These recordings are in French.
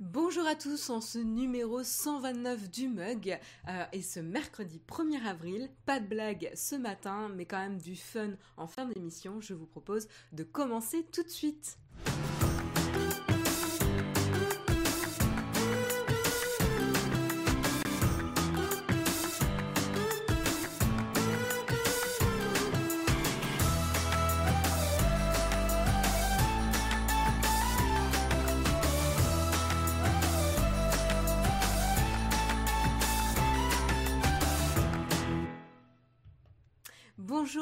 Bonjour à tous en ce numéro 129 du mug euh, et ce mercredi 1er avril, pas de blague ce matin mais quand même du fun en fin d'émission, je vous propose de commencer tout de suite.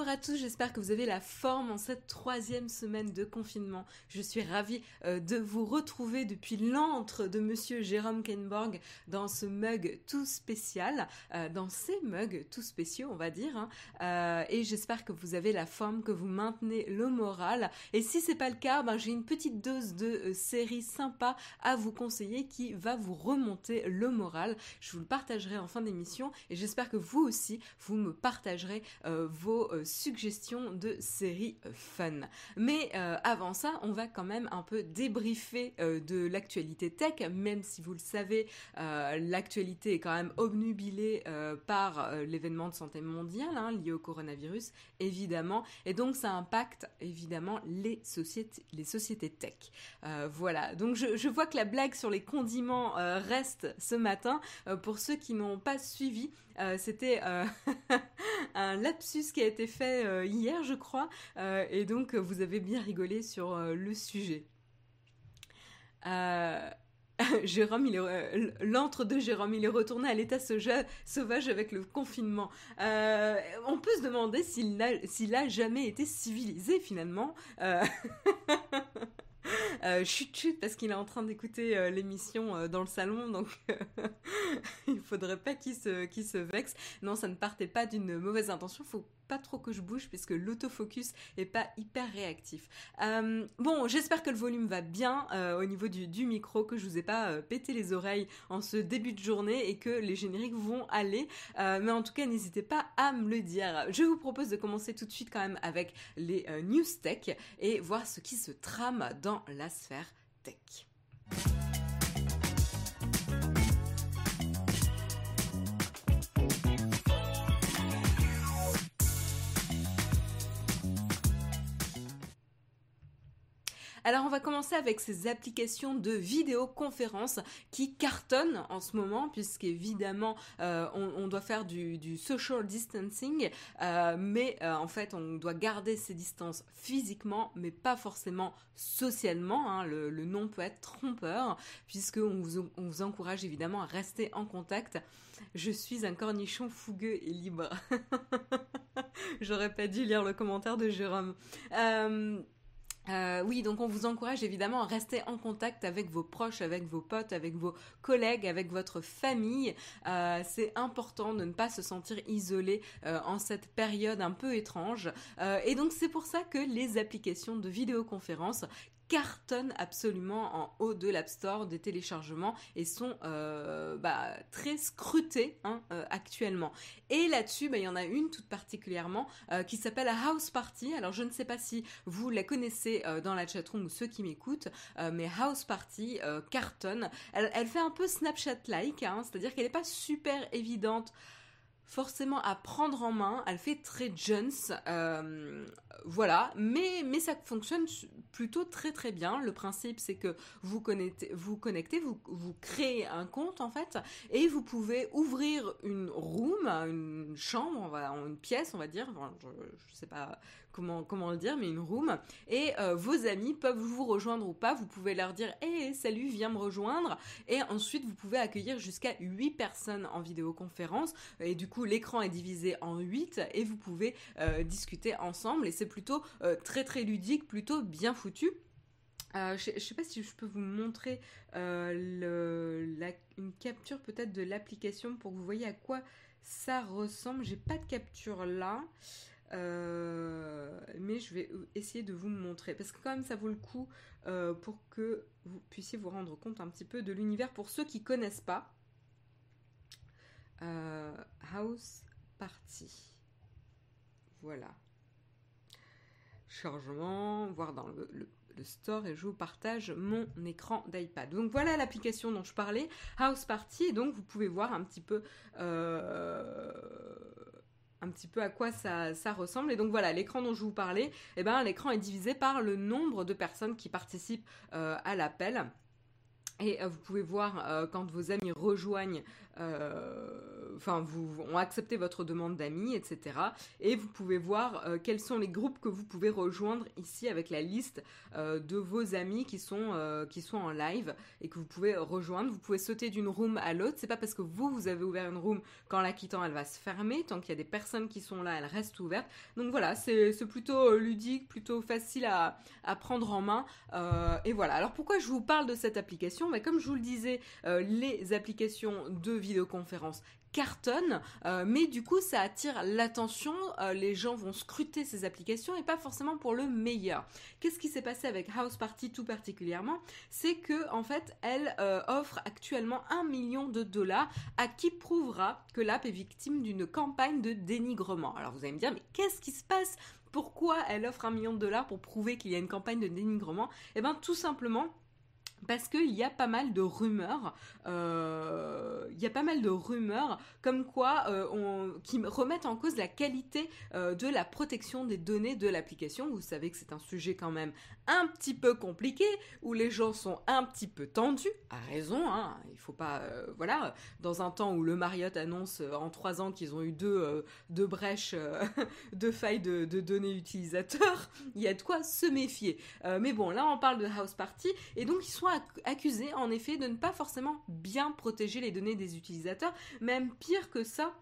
À tous, j'espère que vous avez la forme en cette troisième semaine de confinement. Je suis ravie euh, de vous retrouver depuis l'antre de Monsieur Jérôme Kenborg dans ce mug tout spécial, euh, dans ces mugs tout spéciaux on va dire. Hein. Euh, et j'espère que vous avez la forme, que vous maintenez le moral. Et si c'est pas le cas, ben, j'ai une petite dose de série sympa à vous conseiller qui va vous remonter le moral. Je vous le partagerai en fin d'émission et j'espère que vous aussi vous me partagerez vos suggestions de séries euh, fun. Mais euh, avant ça, on va quand même un peu débriefer de l'actualité tech, même si vous le savez, l'actualité est quand même obnubilée par l'événement de santé mondiale hein, lié au coronavirus, évidemment, et donc ça impacte évidemment les sociétés, les sociétés tech. voilà, donc je, je, vois que la blague sur les condiments reste ce matin. pour ceux qui n'ont pas suivi, c'était un lapsus qui a été fait euh, hier, je crois, euh, et donc vous avez bien rigolé sur euh, le sujet. Jérôme, l'antre de Jérôme, il est retourné à l'état sauvage avec le confinement. on peut se demander s'il a, jamais été civilisé finalement. Euh, chut chut parce qu'il est en train d'écouter l'émission dans le salon donc il faudrait pas qu'il se, qu'il se vexe. Non, ça ne partait pas d'une mauvaise intention. Faut pas trop que je bouge puisque l'autofocus est pas hyper réactif. Euh, bon, j'espère que le volume va bien euh, au niveau du, micro, que je vous ai pas euh, pété les oreilles en ce début de journée et que les génériques vont aller. mais en tout cas, n'hésitez pas à me le dire. Je vous propose de commencer tout de suite quand même avec les news tech et voir ce qui se trame dans la sphère tech. Alors on va commencer avec ces applications de vidéoconférence qui cartonnent en ce moment puisqu'évidemment euh, on, doit faire du, social distancing euh, mais euh, en fait on doit garder ses distances physiquement mais pas forcément socialement. Hein. Le, nom peut être trompeur puisqu'on vous, on vous encourage évidemment à rester en contact. Je suis un cornichon fougueux et libre. J'aurais pas dû lire le commentaire de Jérôme. Oui, donc on vous encourage évidemment à rester en contact avec vos proches, avec vos potes, avec vos collègues, avec votre famille. Euh, c'est important de ne pas se sentir isolé euh, en cette période un peu étrange. et donc c'est pour ça que les applications de vidéoconférence cartonnent absolument en haut de l'App Store des téléchargements et sont euh, bah, très scrutés hein, euh, actuellement. Et là-dessus, bah, il y en a une toute particulièrement euh, qui s'appelle House Party. Alors je ne sais pas si vous la connaissez dans la chatroom ou ceux qui m'écoutent, mais House Party cartonne. Elle, fait un peu Snapchat-like, hein, c'est-à-dire qu'elle n'est pas super évidente forcément à prendre en main. Elle fait très Jones, euh, voilà, mais, mais ça fonctionne plutôt très très bien. Le principe, c'est que vous connectez, vous, connectez vous, vous créez un compte en fait, et vous pouvez ouvrir une room, une chambre, une pièce, on va dire. je, je sais pas comment, le dire, mais une room. Et euh, vos amis peuvent vous rejoindre ou pas. Vous pouvez leur dire Hé, salut, viens me rejoindre. Et ensuite, vous pouvez accueillir jusqu'à 8 personnes en vidéoconférence. Et du coup, l'écran est divisé en 8 et vous pouvez euh, discuter ensemble. Et c'est plutôt euh, très très ludique, plutôt bien foutu. je, ne sais pas si je peux vous montrer une capture peut-être de l'application pour que vous voyez à quoi ça ressemble. J'ai pas de capture là. Euh, mais je vais essayer de vous montrer parce que quand même ça vaut le coup euh, pour que vous puissiez vous rendre compte un petit peu de l'univers pour ceux qui connaissent pas. Euh, house Party. Voilà. Chargement, voir dans le, store et je vous partage mon écran d'iPad. Donc voilà l'application dont je parlais, House Party, et donc vous pouvez voir un petit peu... un petit peu à quoi ça, ressemble. Et donc voilà, l'écran dont je vous parlais, eh ben, l'écran est divisé par le nombre de personnes qui participent euh, à l'appel. Et euh, vous pouvez voir euh, quand vos amis rejoignent, enfin, vous ont accepté votre demande d'amis, etc. Et vous pouvez voir quels sont les groupes que vous pouvez rejoindre ici avec la liste de vos amis qui sont, qui sont en live et que vous pouvez rejoindre. Vous pouvez sauter d'une room à l'autre. C'est pas parce que vous, vous avez ouvert une room qu'en la quittant, elle va se fermer. Tant qu'il y a des personnes qui sont là, elle reste ouverte. Donc voilà, c'est plutôt ludique, plutôt facile à, à prendre en main. et voilà. Alors pourquoi je vous parle de cette application? Mais comme je vous le disais, euh, les applications de vidéoconférence cartonnent, euh, mais du coup ça attire l'attention, euh, les gens vont scruter ces applications et pas forcément pour le meilleur. Qu'est-ce qui s'est passé avec House Party tout particulièrement? C'est que en fait elle offre actuellement un million de dollars à qui prouvera que l'app est victime d'une campagne de dénigrement. Alors vous allez me dire mais qu'est-ce qui se passe? Pourquoi elle offre un million de dollars pour prouver qu'il y a une campagne de dénigrement? Eh bien tout simplement parce qu'il y a pas mal de rumeurs, euh, il y a pas mal de rumeurs comme quoi euh, qui remettent en cause la qualité euh, de la protection des données de l'application. Vous savez que c'est un sujet quand même un petit peu compliqué, où les gens sont un petit peu tendus, à raison, hein, il faut pas, voilà, dans un temps où le Marriott annonce en trois ans qu'ils ont eu deux, deux brèches, deux failles de, de, données utilisateurs, il y a de quoi se méfier. mais bon, là on parle de House Party, et donc ils sont accusés en effet de ne pas forcément bien protéger les données des utilisateurs, même pire que ça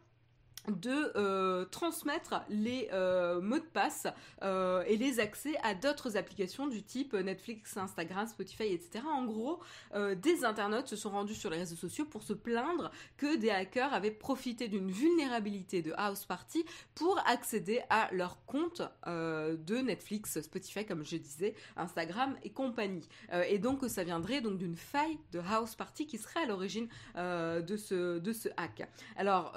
de euh, transmettre les euh, mots de passe euh, et les accès à d'autres applications du type Netflix, Instagram, Spotify, etc. En gros, des internautes se sont rendus sur les réseaux sociaux pour se plaindre que des hackers avaient profité d'une vulnérabilité de House Party pour accéder à leur compte de Netflix, Spotify, comme je disais, Instagram et compagnie. et donc ça viendrait donc d'une faille de House Party qui serait à l'origine de, ce, hack. Alors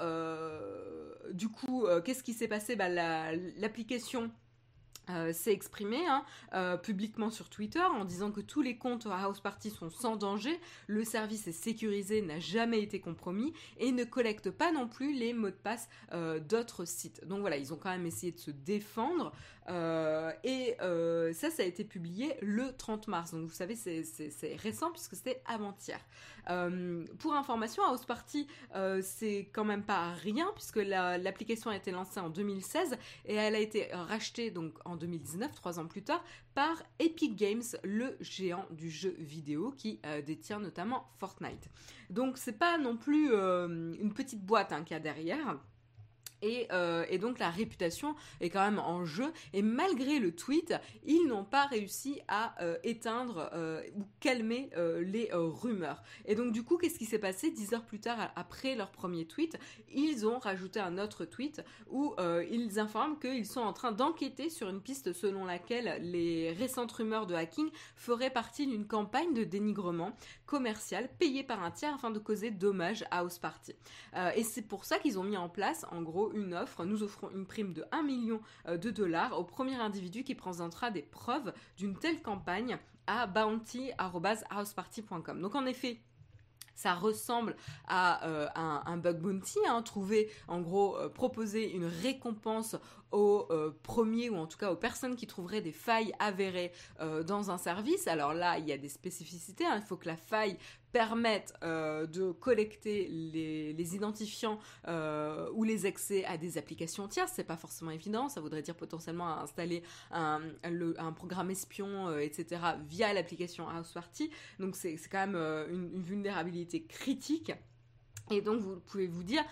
du coup, euh, qu'est-ce qui s'est passé? Bah, L'application euh, s'est exprimé hein, euh, publiquement sur Twitter en disant que tous les comptes House Party sont sans danger, le service est sécurisé, n'a jamais été compromis et ne collecte pas non plus les mots de passe euh, d'autres sites. Donc voilà, ils ont quand même essayé de se défendre et ça, ça a été publié le 30 mars. Donc vous savez, c'est récent puisque c'était avant-hier. pour information, House Party, c'est quand même pas rien puisque l'application a été lancée en 2016 et elle a été rachetée donc en 2019, trois ans plus tard, par Epic Games, le géant du jeu vidéo qui euh, détient notamment Fortnite. Donc c'est pas non plus euh, une petite boîte hein, qu'il y a derrière. Euh, et, donc la réputation est quand même en jeu. Et malgré le tweet, ils n'ont pas réussi à euh, éteindre euh, ou calmer les rumeurs. Et donc du coup, qu'est-ce qui s'est passé Dix heures plus tard, après leur premier tweet, ils ont rajouté un autre tweet où ils informent qu'ils sont en train d'enquêter sur une piste selon laquelle les récentes rumeurs de hacking feraient partie d'une campagne de dénigrement commercial payée par un tiers afin de causer dommage à House Party. et c'est pour ça qu'ils ont mis en place, en gros, une offre. Nous offrons une prime de 1 million euh, de dollars au premier individu qui présentera des preuves d'une telle campagne à bounty.houseparty.com. Donc en effet, ça ressemble à euh, un, bug bounty, hein, trouver en gros euh, proposer une récompense aux premiers ou en tout cas aux personnes qui trouveraient des failles avérées dans un service. Alors là, il y a des spécificités. Hein. il faut que la faille permettent euh, de collecter les, identifiants euh, ou les accès à des applications tierces. C'est pas forcément évident. Ça voudrait dire potentiellement installer un, programme espion, euh, etc. via l'application House Party. Donc c'est quand même une, vulnérabilité critique. Et donc vous pouvez vous dire.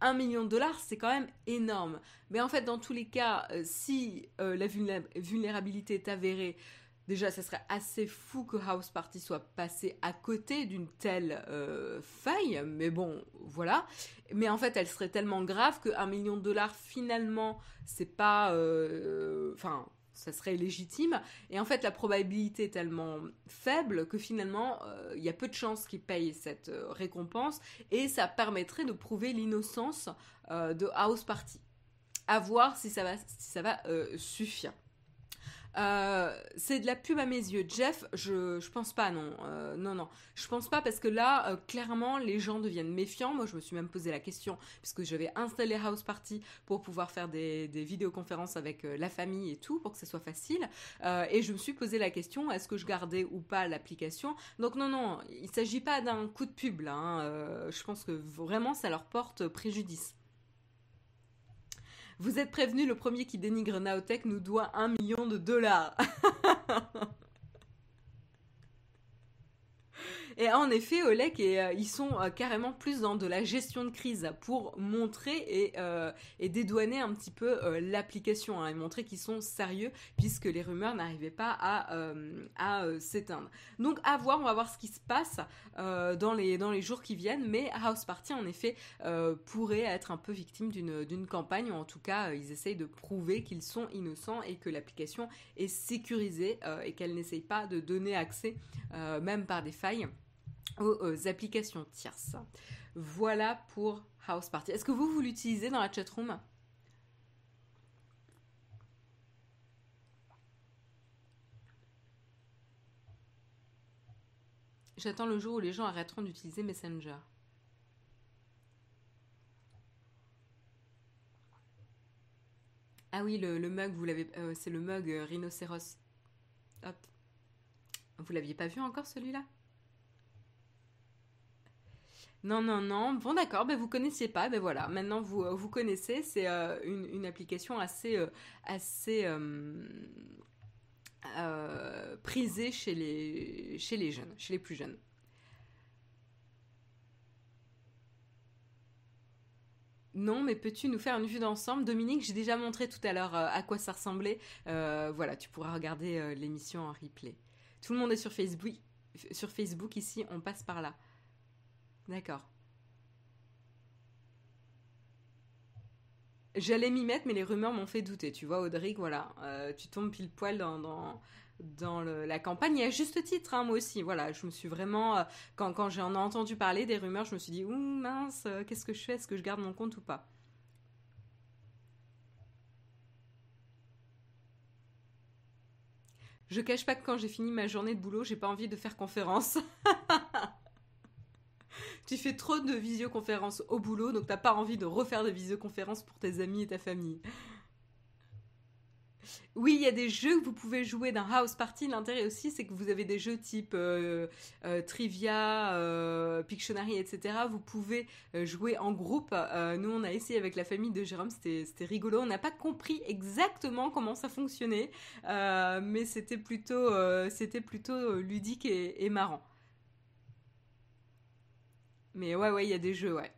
Un million de dollars, c'est quand même énorme. Mais en fait, dans tous les cas, si la vulnérabilité est avérée, Déjà, ça serait assez fou que House Party soit passé à côté d'une telle euh, faille, mais bon, voilà. Mais en fait, elle serait tellement grave que un million de dollars, finalement, c'est pas. Euh, enfin. ça serait légitime. Et en fait, la probabilité est tellement faible que finalement, euh, il y a peu de chances qu'ils payent cette récompense. Et ça permettrait de prouver l'innocence de House Party. À voir si ça va, si ça va suffire. Euh, c'est de la pub à mes yeux. Jeff, je, je pense pas, non. Euh, non, non. Je pense pas parce que là, euh, clairement, les gens deviennent méfiants. Moi, je me suis même posé la question puisque j'avais installé House Party pour pouvoir faire des, des vidéoconférences avec la famille et tout pour que ce soit facile. et je me suis posé la question est-ce que je gardais ou pas l'application? Donc, non, non, il s'agit pas d'un coup de pub. Hein. je pense que vraiment, ça leur porte préjudice. Vous êtes prévenu, le premier qui dénigre Naotech nous doit un million de dollars. Et en effet, Olek et euh, ils sont euh, carrément plus dans de la gestion de crise pour montrer et, euh, dédouaner un petit peu l'application hein, et montrer qu'ils sont sérieux puisque les rumeurs n'arrivaient pas à, s'éteindre. Donc à voir, on va voir ce qui se passe dans, les, dans les jours qui viennent. Mais House Party, en effet, pourrait être un peu victime d'une campagne ou en tout cas, ils essayent de prouver qu'ils sont innocents et que l'application est sécurisée et qu'elle n'essaye pas de donner accès, même par des failles aux, applications tierces. Voilà pour House Party. Est-ce que vous, vous l'utilisez dans la chatroom? J'attends le jour où les gens arrêteront d'utiliser Messenger. Ah oui, le, mug, vous l'avez, euh, c'est le mug euh, rhinocéros. Hop. Vous l'aviez pas vu encore celui-là? Non, non, non. Bon, d'accord, ben, vous connaissiez pas, ben voilà. Maintenant, vous, euh, vous connaissez. C'est euh, une, application assez, euh, assez prisée chez les, chez les jeunes, chez les plus jeunes. Non, mais peux-tu nous faire une vue d'ensemble? Dominique, j'ai déjà montré tout à l'heure à quoi ça ressemblait. voilà, tu pourras regarder l'émission en replay. Tout le monde est sur Facebook. Sur Facebook ici, on passe par là. D'accord. J'allais m'y mettre, mais les rumeurs m'ont fait douter. Tu vois, Audric, voilà, euh, tu tombes pile poil dans, dans, la campagne. Et à juste titre, hein, moi aussi. Voilà, je me suis vraiment. Euh, quand, j'en ai entendu parler des rumeurs, je me suis dit, ouh mince, euh, qu'est-ce que je fais? Est-ce que je garde mon compte ou pas? Je cache pas que quand j'ai fini ma journée de boulot, j'ai pas envie de faire conférence. tu fais trop de visioconférences au boulot, donc t'as pas envie de refaire des visioconférences pour tes amis et ta famille. Oui, il y a des jeux que vous pouvez jouer dans House Party. L'intérêt aussi, c'est que vous avez des jeux type euh, euh, Trivia, euh, Pictionary, etc. Vous pouvez jouer en groupe. nous, on a essayé avec la famille de Jérôme, c'était rigolo. On n'a pas compris exactement comment ça fonctionnait, mais c'était plutôt ludique et marrant. Mais ouais, ouais, il y a des jeux, ouais.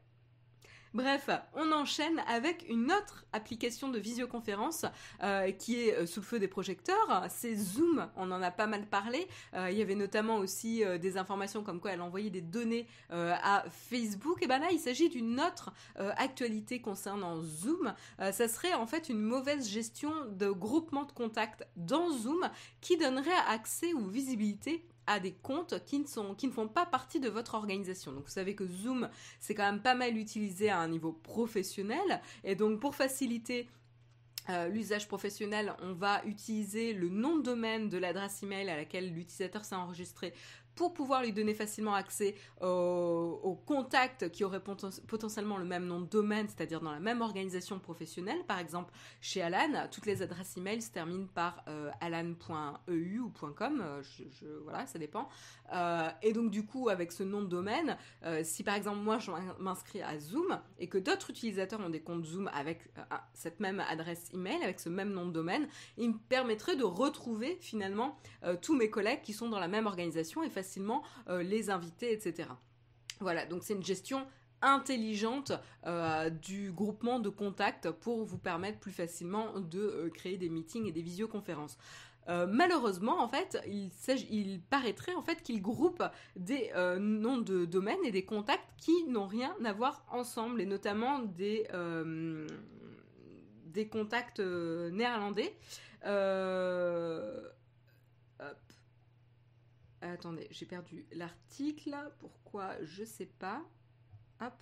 Bref, on enchaîne avec une autre application de visioconférence euh, qui est euh, sous le feu des projecteurs. C'est Zoom, on en a pas mal parlé. Euh, il y avait notamment aussi des informations comme quoi elle envoyait des données à Facebook. Et ben là, il s'agit d'une autre actualité concernant Zoom. ça serait en fait une mauvaise gestion de groupement de contacts dans Zoom qui donnerait accès ou visibilité à des comptes qui ne, sont, qui ne font pas partie de votre organisation. Donc vous savez que Zoom, c'est quand même pas mal utilisé à un niveau professionnel. Et donc pour faciliter euh, l'usage professionnel, on va utiliser le nom de domaine de l'adresse email à laquelle l'utilisateur s'est enregistré pour pouvoir lui donner facilement accès aux, contacts qui auraient potentiellement le même nom de domaine, c'est-à-dire dans la même organisation professionnelle. Par exemple, chez Alan, toutes les adresses email se terminent par euh, alan.eu ou .com, euh, voilà, ça dépend. Euh, et donc du coup, avec ce nom de domaine, si par exemple moi je m'inscris à Zoom et que d'autres utilisateurs ont des comptes Zoom avec cette même adresse email, avec ce même nom de domaine, il me permettrait de retrouver finalement tous mes collègues qui sont dans la même organisation et facilement euh, les invités, etc. Voilà, donc c'est une gestion intelligente euh, du groupement de contacts pour vous permettre plus facilement de euh, créer des meetings et des visioconférences. malheureusement, en fait, il, il paraîtrait en fait qu'il groupe des noms de domaines et des contacts qui n'ont rien à voir ensemble, et notamment des, des contacts néerlandais. Attendez, j'ai perdu l'article. Pourquoi Je sais pas. Hop.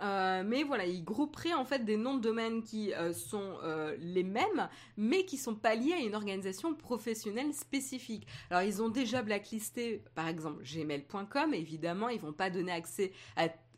Mais voilà, ils grouperaient en fait des noms de domaine qui sont les mêmes, mais qui sont pas liés à une organisation professionnelle spécifique. Alors ils ont déjà blacklisté, par exemple, gmail.com. Évidemment, ils vont pas donner accès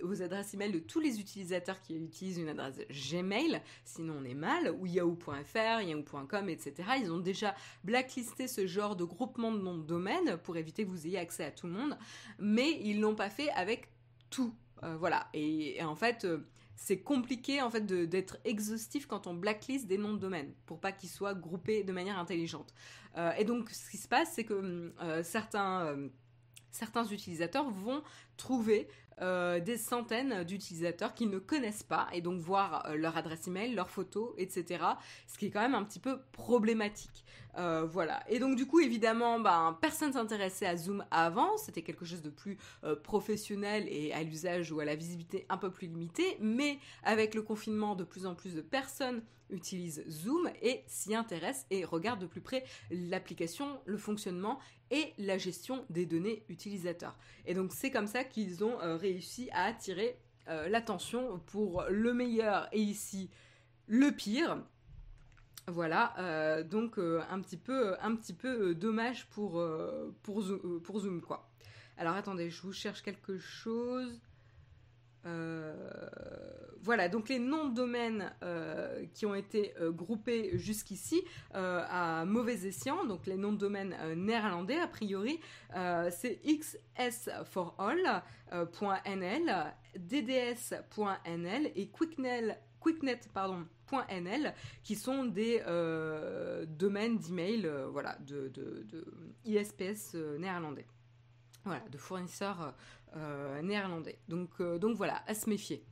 aux adresses email de tous les utilisateurs qui utilisent une adresse Gmail, sinon on est mal, ou yahoo.fr, yahoo.com, etc. Ils ont déjà blacklisté ce genre de groupement de noms de domaine pour éviter que vous ayez accès à tout le monde, mais ils l'ont pas fait avec tout. Euh, voilà. Et, en fait, euh, c'est compliqué en fait d'être exhaustif quand on blacklist des noms de domaine pour pas qu'ils soient groupés de manière intelligente. Euh, et donc, ce qui se passe, c'est que certains certains utilisateurs vont trouver des centaines d'utilisateurs qu'ils ne connaissent pas et donc voir leur adresse email, leurs photos, etc. Ce qui est quand même un petit peu problématique. Euh, voilà. Et donc du coup, évidemment, ben, personne s'intéressait à Zoom avant. C'était quelque chose de plus professionnel et à l'usage ou à la visibilité un peu plus limitée. Mais avec le confinement, de plus en plus de personnes utilisent Zoom et s'y intéressent et regardent de plus près l'application, le fonctionnement et la gestion des données utilisateurs. Et donc c'est comme ça qu'ils ont réussi réussi à attirer euh, l'attention pour le meilleur et ici le pire. Voilà, euh, donc euh, un petit peu, peu dommage pour, pour, Zoom. Alors attendez, je vous cherche quelque chose. Euh, voilà, donc les noms de domaines euh, qui ont été euh, groupés jusqu'ici à mauvais escient, donc les noms de domaines néerlandais a priori, c'est xs4all.nl, dds.nl et quicknel, quicknet pardon, .nl qui sont des domaines d'email voilà, de, ISPS néerlandais. Voilà, de fournisseurs euh, néerlandais. Donc, euh, donc voilà, à se méfier.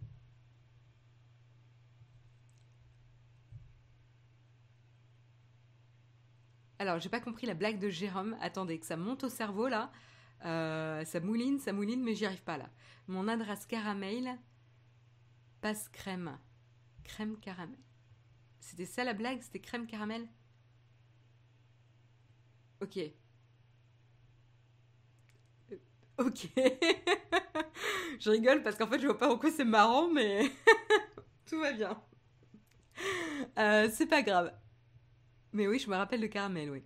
Alors, j'ai pas compris la blague de Jérôme. Attendez, que ça monte au cerveau là. Euh, ça mouline, ça mouline, mais j'y arrive pas là. Mon adresse caramel passe crème. Crème caramel. C'était ça la blague? C'était crème caramel? Ok. Ok. je rigole parce qu'en fait, je vois pas pourquoi c'est marrant, mais tout va bien. Euh, c'est pas grave. Mais oui, je me rappelle le caramel, oui.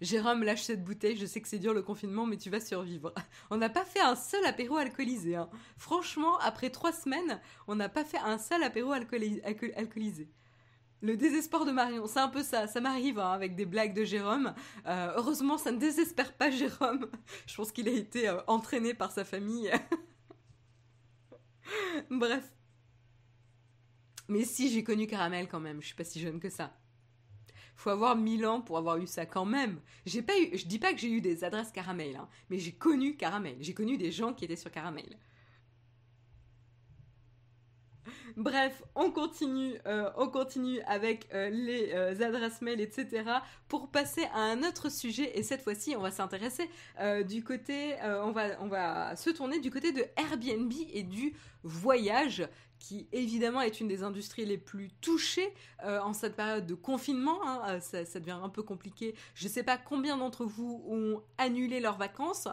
Jérôme, lâche cette bouteille, je sais que c'est dur le confinement, mais tu vas survivre. On n'a pas fait un seul apéro alcoolisé. Hein. Franchement, après trois semaines, on n'a pas fait un seul apéro alcoolisé. Le désespoir de Marion, c'est un peu ça, ça m'arrive hein, avec des blagues de Jérôme. Euh, heureusement, ça ne désespère pas Jérôme. Je pense qu'il a été euh, entraîné par sa famille. Bref. Mais si, j'ai connu Caramel quand même, je suis pas si jeune que ça. Faut avoir mille ans pour avoir eu ça quand même. J'ai pas eu, je dis pas que j'ai eu des adresses Caramel, hein, mais j'ai connu Caramel. J'ai connu des gens qui étaient sur Caramel. Bref, on continue, euh, avec euh, les euh, adresses mail, etc. pour passer à un autre sujet. Et cette fois-ci, on va s'intéresser du côté, on va, se tourner du côté de Airbnb et du voyage qui évidemment est une des industries les plus touchées en cette période de confinement. Hein. ça, devient un peu compliqué. Je ne sais pas combien d'entre vous ont annulé leurs vacances.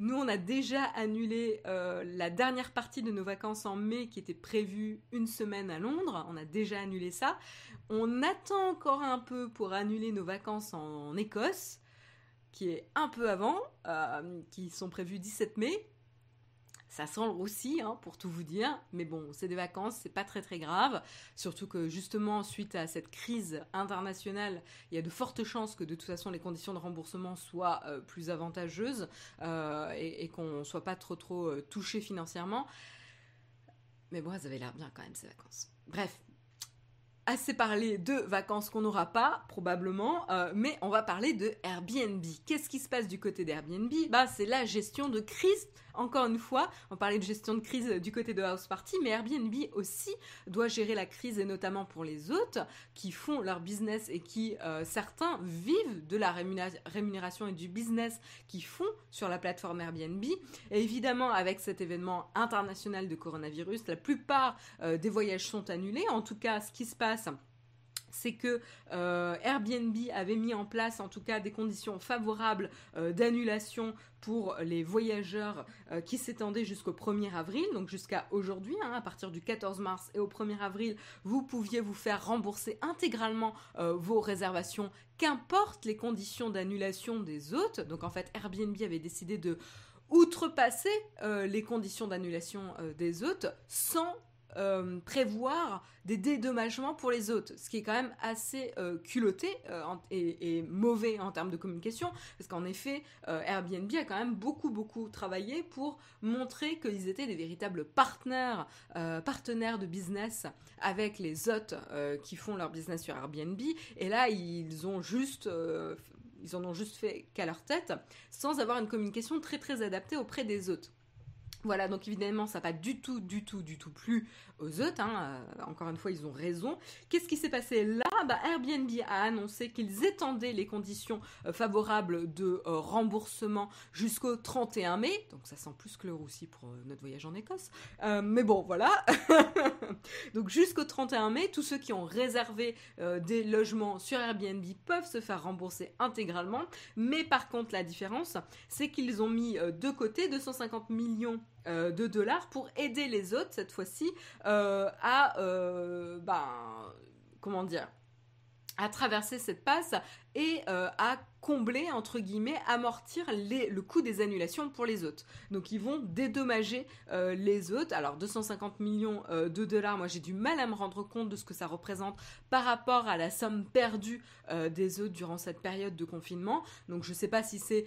Nous, on a déjà annulé euh, la dernière partie de nos vacances en mai qui était prévue une semaine à Londres. On a déjà annulé ça. On attend encore un peu pour annuler nos vacances en, Écosse, qui est un peu avant, euh, qui sont prévues 17 mai. Ça sent le roussi, hein, pour tout vous dire. Mais bon, c'est des vacances, c'est pas très très grave. Surtout que justement, suite à cette crise internationale, il y a de fortes chances que de toute façon les conditions de remboursement soient euh, plus avantageuses euh, et, qu'on soit pas trop trop euh, touché financièrement. Mais bon, ça avait l'air bien quand même ces vacances. Bref, assez parlé de vacances qu'on n'aura pas, probablement, mais on va parler de Airbnb. Qu'est-ce qui se passe du côté d'Airbnb? Bah, c'est la gestion de crise encore une fois, on parlait de gestion de crise du côté de House Party, mais Airbnb aussi doit gérer la crise et notamment pour les hôtes qui font leur business et qui, euh, certains, vivent de la rémunération et du business qu'ils font sur la plateforme Airbnb. Et évidemment, avec cet événement international de coronavirus, la plupart euh, des voyages sont annulés. En tout cas, ce qui se passe c'est que euh, Airbnb avait mis en place en tout cas des conditions favorables euh, d'annulation pour les voyageurs euh, qui s'étendaient jusqu'au 1er avril, donc jusqu'à aujourd'hui, hein, à partir du 14 mars et au 1er avril, vous pouviez vous faire rembourser intégralement vos réservations, qu'importe les conditions d'annulation des hôtes. Donc en fait, Airbnb avait décidé de outrepasser les conditions d'annulation des hôtes sans euh, prévoir des dédommagements pour les autres, ce qui est quand même assez euh, culotté euh, et, mauvais en termes de communication, parce qu'en effet, Airbnb a quand même beaucoup beaucoup travaillé pour montrer qu'ils étaient des véritables partenaires, partenaires de business avec les hôtes qui font leur business sur Airbnb, et là ils ont juste ils en ont juste fait qu'à leur tête, sans avoir une communication très très adaptée auprès des hôtes. Voilà, donc évidemment, ça n'a pas du tout, du tout, du tout plu aux autres. Hein. Euh, encore une fois, ils ont raison. Qu'est-ce qui s'est passé là? Bah, Airbnb a annoncé qu'ils étendaient les conditions euh, favorables de euh, remboursement jusqu'au 31 mai. Donc ça sent plus que le roussi pour notre voyage en Écosse. mais bon, voilà. donc jusqu'au 31 mai, tous ceux qui ont réservé des logements sur Airbnb peuvent se faire rembourser intégralement. Mais par contre, la différence, c'est qu'ils ont mis de côté 250 millions euh, de dollars pour aider les autres cette fois-ci euh, à euh, ben, comment dire à traverser cette passe et à combler, entre guillemets, amortir le coût des annulations pour les hôtes. Donc ils vont dédommager euh, les hôtes. Alors 250 millions euh, de dollars, moi j'ai du mal à me rendre compte de ce que ça représente par rapport à la somme perdue euh, des hôtes durant cette période de confinement. Donc je ne sais pas si c'est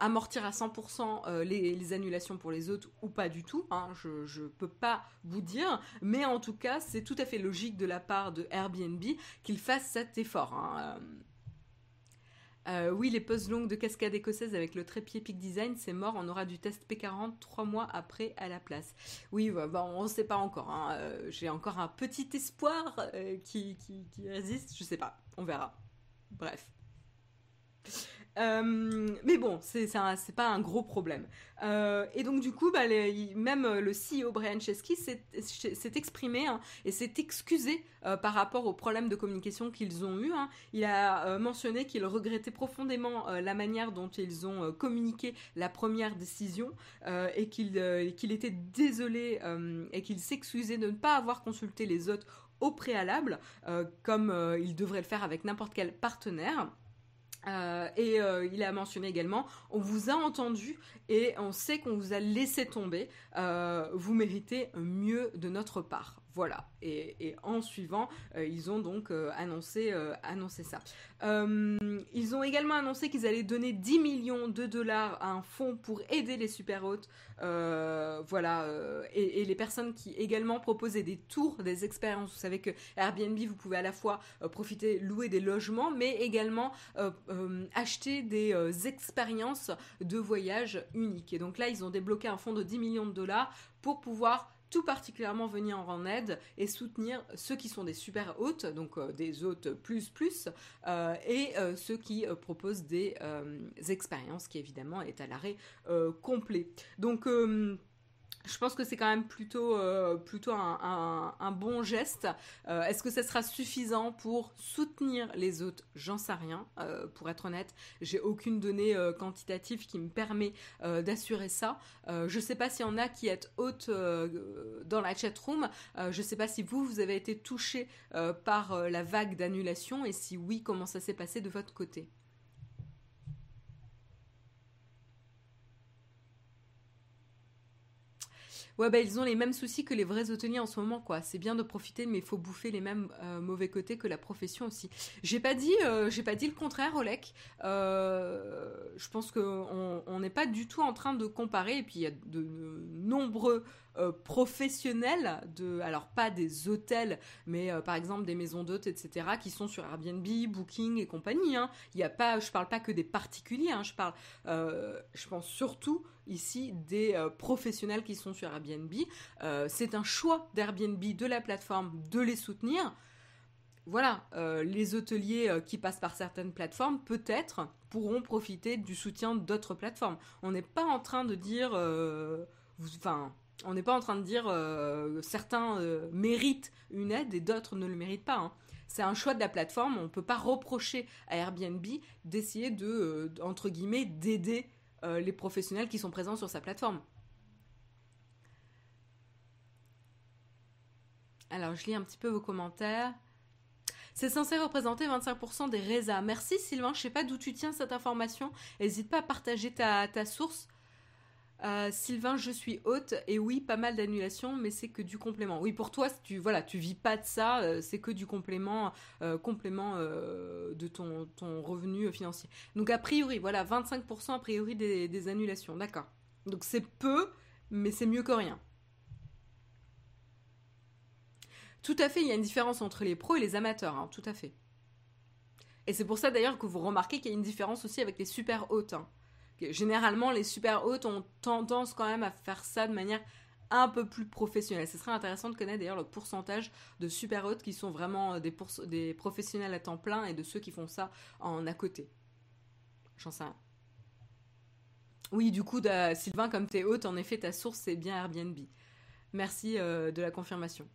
amortir à 100% les, annulations pour les hôtes ou pas du tout. Hein. je ne peux pas vous dire. Mais en tout cas, c'est tout à fait logique de la part de Airbnb qu'ils fassent cet effort. Hein. Euh, oui, les poses longues de cascade écossaise avec le trépied Peak Design, c'est mort. On aura du test P40 trois mois après à la place. Oui, bah, on ne sait pas encore. Hein. Euh, j'ai encore un petit espoir euh, qui, qui, qui, résiste. Je sais pas. On verra. Bref. Euh, mais bon, c'est pas un gros problème. Euh, et donc du coup, bah, même le CEO Brian Chesky s'est exprimé hein, et s'est excusé euh, par rapport aux problèmes de communication qu'ils ont eu. Hein. Il a mentionné qu'il regrettait profondément la manière dont ils ont communiqué la première décision et qu'il était désolé et qu'il s'excusait de ne pas avoir consulté les autres au préalable, comme il devrait le faire avec n'importe quel partenaire. Euh, et euh, il a mentionné également, on vous a entendu et on sait qu'on vous a laissé tomber. Euh, vous méritez mieux de notre part. Voilà. Et, en suivant, euh, ils ont donc euh, annoncé, annoncé ça. ils ont également annoncé qu'ils allaient donner 10 millions de dollars à un fonds pour aider les super hôtes. voilà. Et, les personnes qui également proposaient des tours, des expériences. Vous savez que Airbnb, vous pouvez à la fois profiter, louer des logements, mais également acheter des expériences de voyage uniques. Et donc là, ils ont débloqué un fonds de 10 millions de dollars pour pouvoir tout particulièrement venir en aide et soutenir ceux qui sont des super hôtes, donc euh, des hôtes plus plus, euh, et euh, ceux qui proposent des expériences qui évidemment est à l'arrêt complet. Donc je pense que c'est quand même plutôt, euh, plutôt un, bon geste. Euh, est-ce que ça sera suffisant pour soutenir les autres J'en sais rien. Euh, pour être honnête, j'ai aucune donnée quantitative qui me permet d'assurer ça. je ne sais pas s'il y en a qui êtes hôtes dans la chat room. je ne sais pas si vous, vous avez été touché par la vague d'annulation et si oui, comment ça s'est passé de votre côté? Ouais, bah, ils ont les mêmes soucis que les vrais hôteliers en ce moment, quoi. C'est bien de profiter, mais il faut bouffer les mêmes euh, mauvais côtés que la profession aussi. J'ai pas dit, euh, j'ai pas dit le contraire, Olek. Euh, je pense qu'on n'est pas du tout en train de comparer, et puis il y a de nombreux professionnels, de, alors pas des hôtels, mais par exemple des maisons d'hôtes, etc., qui sont sur Airbnb, Booking et compagnie. Hein. Il y a pas, je parle pas que des particuliers, hein. je parle, je pense surtout ici des professionnels qui sont sur Airbnb. c'est un choix d'Airbnb, de la plateforme, de les soutenir. Voilà, les hôteliers qui passent par certaines plateformes, peut-être, pourront profiter du soutien d'autres plateformes. On n'est pas en train de dire, enfin, on n'est pas en train de dire euh, certains euh, méritent une aide et d'autres ne le méritent pas. Hein. c'est un choix de la plateforme. On ne peut pas reprocher à Airbnb d'essayer de, entre guillemets, d'aider les professionnels qui sont présents sur sa plateforme. Alors, je lis un petit peu vos commentaires. C'est censé représenter 25% des résas. Merci Sylvain, je sais pas d'où tu tiens cette information. N'hésite pas à partager ta, source. Euh, Sylvain, je suis haute et oui, pas mal d'annulations, mais c'est que du complément. Oui, pour toi, tu voilà, tu vis pas de ça, euh, c'est que du complément, euh, complément de ton, revenu financier. Donc a priori, voilà, 25% a priori des, annulations, d'accord. Donc c'est peu, mais c'est mieux que rien. Tout à fait, il y a une différence entre les pros et les amateurs, hein, tout à fait. Et c'est pour ça d'ailleurs que vous remarquez qu'il y a une différence aussi avec les super hautes. Hein. Généralement, les super hautes ont tendance quand même à faire ça de manière un peu plus professionnelle. Ce serait intéressant de connaître d'ailleurs le pourcentage de super hautes qui sont vraiment euh, des, professionnels à temps plein et de ceux qui font ça en à côté. J'en sais rien. Oui, du coup, Sylvain, comme tu es haute, en effet, ta source, c'est bien Airbnb. Merci euh, de la confirmation.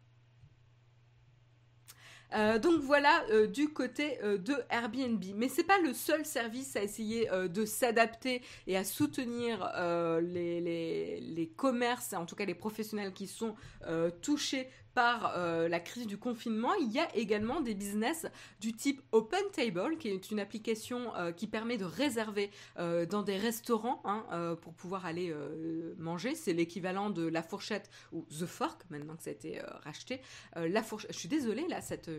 Euh, donc voilà euh, du côté euh, de Airbnb. Mais c'est pas le seul service à essayer de s'adapter et à soutenir les, commerces, en tout cas les professionnels qui sont touchés par euh, la crise du confinement, il y a également des business du type Open Table, qui est une application euh, qui permet de réserver euh, dans des restaurants hein, pour pouvoir aller manger. C'est l'équivalent de la fourchette ou The Fork, maintenant que ça a été racheté. la fourchette, je suis désolée là, cette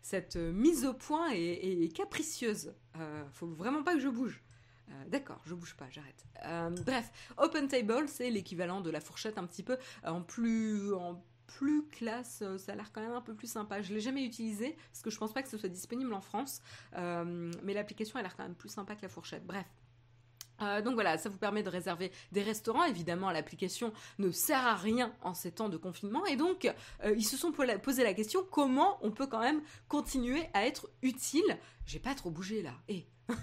cette mise au point est, est capricieuse. faut vraiment pas que je bouge. D'accord, je bouge pas, j'arrête. bref, Open Table, c'est l'équivalent de la fourchette un petit peu en plus, en plus classe, ça a l'air quand même un peu plus sympa. Je l'ai jamais utilisé parce que je pense pas que ce soit disponible en France, mais l'application a l'air quand même plus sympa que la fourchette. Bref. Donc voilà, ça vous permet de réserver des restaurants. Évidemment, l'application ne sert à rien en ces temps de confinement. Et donc, ils se sont posé la question comment on peut quand même continuer à être utile? J'ai pas trop bougé là. Et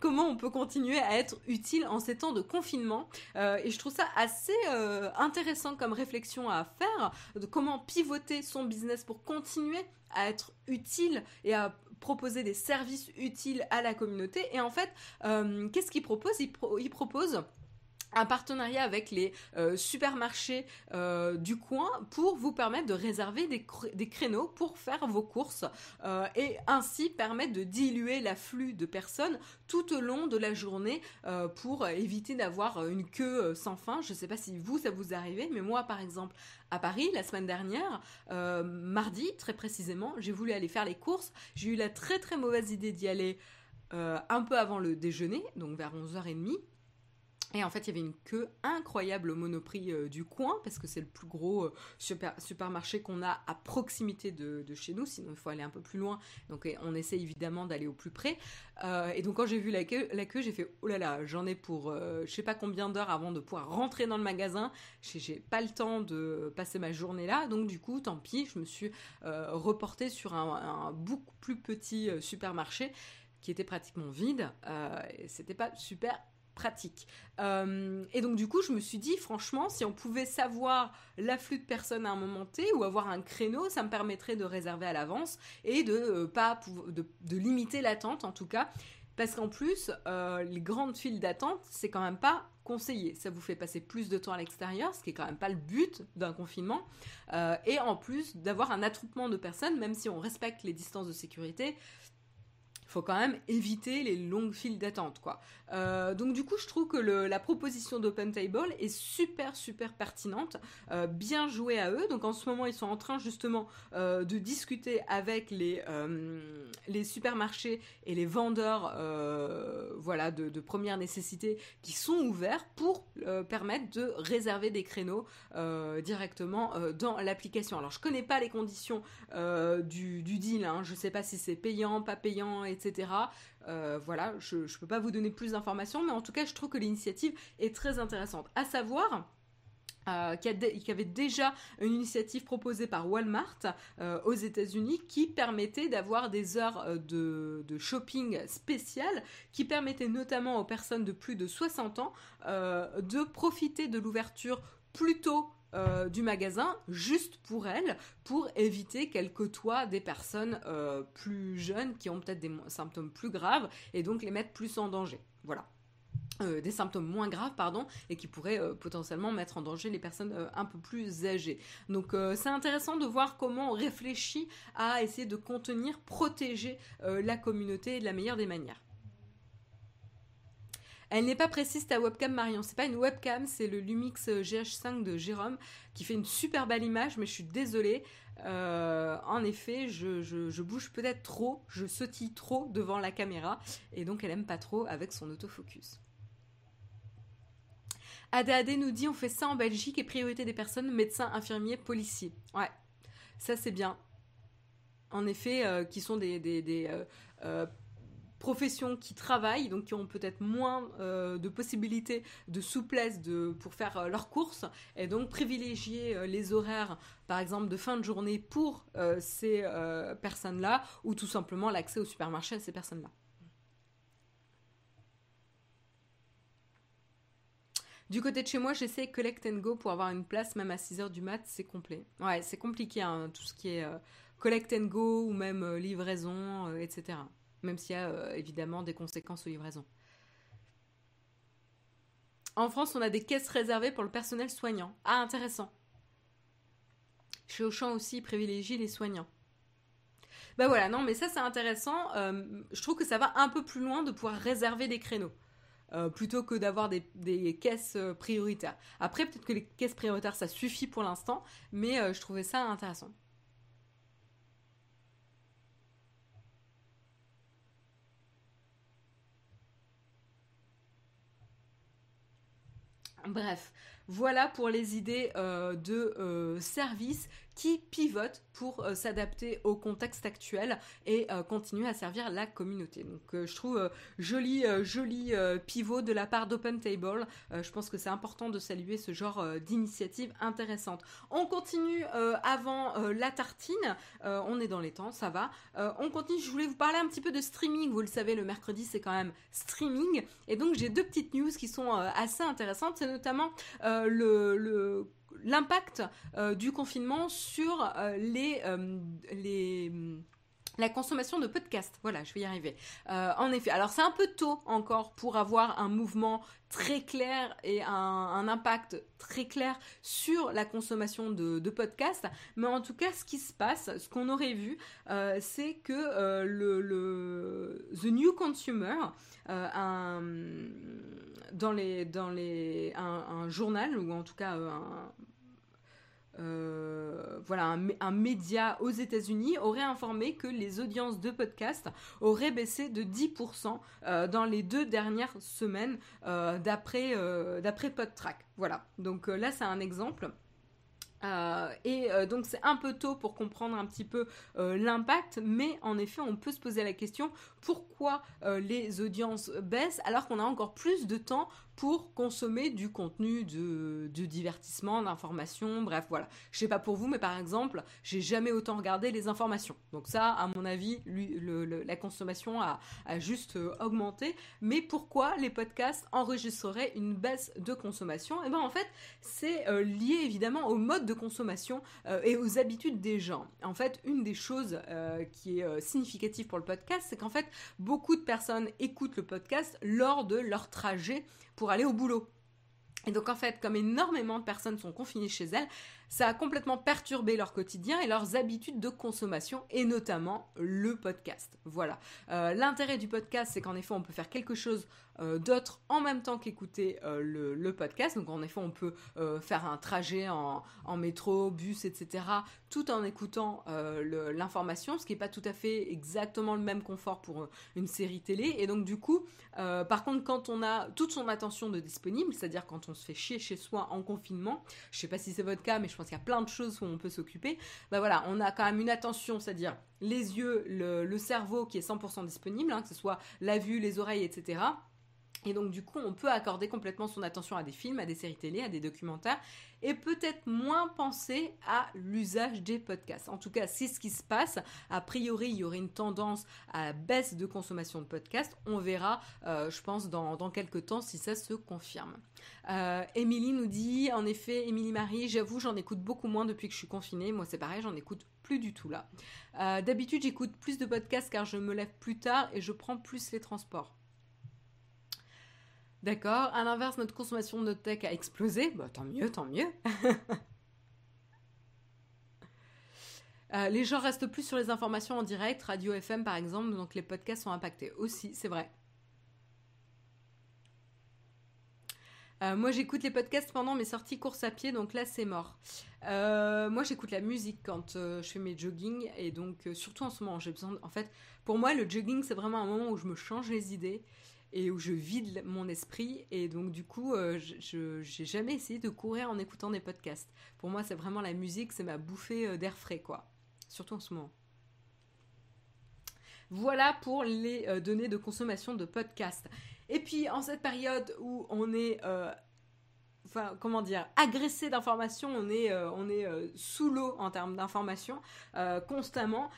comment on peut continuer à être utile en ces temps de confinement? Euh, et je trouve ça assez euh, intéressant comme réflexion à faire, de comment pivoter son business pour continuer à être utile et à proposer des services utiles à la communauté. Et en fait, euh, qu'est-ce qu'il propose? Il, il propose un partenariat avec les euh, supermarchés euh, du coin pour vous permettre de réserver des, créneaux pour faire vos courses et ainsi permettre de diluer l'afflux de personnes tout au long de la journée pour éviter d'avoir une queue sans fin. Je ne sais pas si vous, ça vous arrive, mais moi, par exemple, à Paris la semaine dernière, mardi très précisément, j'ai voulu aller faire les courses. J'ai eu la très très mauvaise idée d'y aller un peu avant le déjeuner, donc vers 11h30. Et en fait, il y avait une queue incroyable au Monoprix euh, du coin, parce que c'est le plus gros euh, supermarché qu'on a à proximité de, chez nous, sinon il faut aller un peu plus loin. Donc on essaie évidemment d'aller au plus près. Euh, et donc quand j'ai vu la queue, la queue j'ai fait oh là là, j'en ai pour je sais pas combien d'heures avant de pouvoir rentrer dans le magasin. J'ai pas le temps de passer ma journée là, donc du coup, tant pis, je me suis reportée sur un, beaucoup plus petit supermarché qui était pratiquement vide. et c'était pas super pratique. Euh, et donc du coup, je me suis dit, franchement, si on pouvait savoir l'afflux de personnes à un moment T ou avoir un créneau, ça me permettrait de réserver à l'avance et de euh, pas de, limiter l'attente en tout cas. Parce qu'en plus, euh, les grandes files d'attente, c'est quand même pas conseillé. Ça vous fait passer plus de temps à l'extérieur, ce qui est quand même pas le but d'un confinement. et en plus, d'avoir un attroupement de personnes, même si on respecte les distances de sécurité, faut quand même éviter les longues files d'attente, quoi. Euh, donc du coup, je trouve que la proposition d'Open Table est super super pertinente, euh, bien jouée à eux. Donc en ce moment, ils sont en train justement euh, de discuter avec les supermarchés et les vendeurs, voilà, de, première nécessité qui sont ouverts pour permettre de réserver des créneaux directement dans l'application. Alors je connais pas les conditions du, deal, hein. je sais pas si c'est payant, pas payant, etc. Euh, voilà, je ne peux pas vous donner plus d'informations, mais en tout cas, je trouve que l'initiative est très intéressante. À savoir, euh, qu'il y, avait déjà une initiative proposée par Walmart euh, aux États-Unis qui permettait d'avoir des heures de, shopping spéciales, qui permettait notamment aux personnes de plus de 60 ans de profiter de l'ouverture plus tôt euh, du magasin juste pour elle, pour éviter qu'elle côtoie des personnes euh, plus jeunes qui ont peut-être des symptômes plus graves et donc les mettre plus en danger. Voilà. Euh, des symptômes moins graves, pardon, et qui pourraient potentiellement mettre en danger les personnes un peu plus âgées. Donc c'est intéressant de voir comment on réfléchit à essayer de contenir, protéger la communauté de la meilleure des manières. Elle n'est pas précise ta webcam Marion. C'est pas une webcam, c'est le Lumix GH5 de Jérôme qui fait une super belle image, mais je suis désolée. Euh, en effet, je, bouge peut-être trop, je sautille trop devant la caméra, et donc elle aime pas trop avec son autofocus. ADAD nous dit on fait ça en Belgique et priorité des personnes médecins, infirmiers, policiers. Ouais, ça c'est bien. En effet, euh, qui sont des, euh, professions qui travaillent, donc qui ont peut-être moins euh, de possibilités de souplesse de, pour faire euh, leurs courses, et donc privilégier euh, les horaires, par exemple, de fin de journée pour ces personnes-là, ou tout simplement l'accès au supermarché à ces personnes-là. Du côté de chez moi, j'essaie Collect and Go pour avoir une place, même à 6h du mat, c'est complet. Ouais, c'est compliqué, hein, tout ce qui est Collect and Go ou même livraison, etc même s'il y a euh, évidemment des conséquences aux livraisons. En France, on a des caisses réservées pour le personnel soignant. Ah, intéressant. Chez Auchan aussi, privilégie les soignants. Ben voilà, non, mais ça c'est intéressant. Euh, je trouve que ça va un peu plus loin de pouvoir réserver des créneaux. Euh, plutôt que d'avoir des, caisses prioritaires. Après, peut-être que les caisses prioritaires, ça suffit pour l'instant, mais je trouvais ça intéressant. Bref, voilà pour les idées euh, de euh, services qui pivotent pour euh, s'adapter au contexte actuel et continuer à servir la communauté. Donc je trouve joli joli pivot de la part d'Open Table. je pense que c'est important de saluer ce genre d'initiative intéressante. On continue avant la tartine. on est dans les temps, ça va. on continue. Je voulais vous parler un petit peu de streaming. Vous le savez, le mercredi c'est quand même streaming. Et donc j'ai deux petites news qui sont assez intéressantes. C'est notamment le, l'impact euh, du confinement sur euh, les, euh, les la consommation de podcasts. Voilà, je vais y arriver. en effet, alors c'est un peu tôt encore pour avoir un mouvement très clair et un, impact très clair sur la consommation de, podcasts, mais en tout cas, ce qui se passe, ce qu'on aurait vu, c'est que le, le, The New Consumer, dans un, journal, ou en tout cas euh, un, euh, voilà, un, média aux États-Unis aurait informé que les audiences de podcast auraient baissé de 10% euh, dans les deux dernières semaines d'après d'après PodTrack. Voilà, donc là c'est un exemple. et donc c'est un peu tôt pour comprendre un petit peu l'impact, mais en effet on peut se poser la question pourquoi les audiences baissent alors qu'on a encore plus de temps pour consommer du contenu de, divertissement, d'information, bref, voilà. Je sais pas pour vous, mais par exemple, j'ai jamais autant regardé les informations. Donc ça, à mon avis, la consommation a, juste euh, augmenté. Mais pourquoi les podcasts enregistreraient une baisse de consommation? Eh bien, en fait, c'est euh, lié évidemment au mode de consommation euh, et aux habitudes des gens. En fait, une des choses qui est significative pour le podcast, c'est qu'en fait, beaucoup de personnes écoutent le podcast lors de leur trajet pour aller au boulot. Et donc en fait, comme énormément de personnes sont confinées chez elles, ça a complètement perturbé leur quotidien et leurs habitudes de consommation, et notamment le podcast. Voilà. Euh, l'intérêt du podcast, c'est qu'en effet, on peut faire quelque chose euh, d'autre en même temps qu'écouter euh, le, podcast. Donc en effet, on peut faire un trajet en, métro, bus, etc., tout en écoutant l'information, ce qui n'est pas tout à fait exactement le même confort pour une série télé. Et donc du coup, par contre, quand on a toute son attention de disponible, c'est-à-dire quand on se fait chier chez soi en confinement, je sais pas si c'est votre cas, mais je pense qu'il y a plein de choses où on peut s'occuper, bah voilà, on a quand même une attention, c'est-à-dire les yeux, le, cerveau qui est 100% disponible, hein, que ce soit la vue, les oreilles, etc. Et donc du coup, on peut accorder complètement son attention à des films, à des séries télé, à des documentaires, et peut-être moins penser à l'usage des podcasts. En tout cas, c'est ce qui se passe. A priori, il y aurait une tendance à la baisse de consommation de podcasts. On verra, euh, je pense, dans, quelques temps si ça se confirme. Euh, nous dit, en effet, Émilie Marie, j'avoue, j'en écoute beaucoup moins depuis que je suis confinée. Moi, c'est pareil, j'en écoute plus du tout là. Euh, d'habitude, j'écoute plus de podcasts car je me lève plus tard et je prends plus les transports. D'accord. À l'inverse, notre consommation de tech a explosé. Bah, tant mieux, tant mieux. Euh, les gens restent plus sur les informations en direct, radio FM par exemple, donc les podcasts sont impactés aussi, c'est vrai. Euh, moi, j'écoute les podcasts pendant mes sorties course à pied, donc là, c'est mort. Euh, moi, j'écoute la musique quand je fais mes jogging, et donc, surtout en ce moment, j'ai besoin. En fait, pour moi, le jogging, c'est vraiment un moment où je me change les idées et où je vide mon esprit. Et donc, du coup, euh, je j'ai jamais essayé de courir en écoutant des podcasts. Pour moi, c'est vraiment la musique, c'est ma bouffée euh, d'air frais, quoi. Surtout en ce moment. Voilà pour les euh, données de consommation de podcasts. Et puis, en cette période où on est enfin comment dire, agressé d'informations, on est, euh, on est euh, sous l'eau en termes d'informations euh, constamment.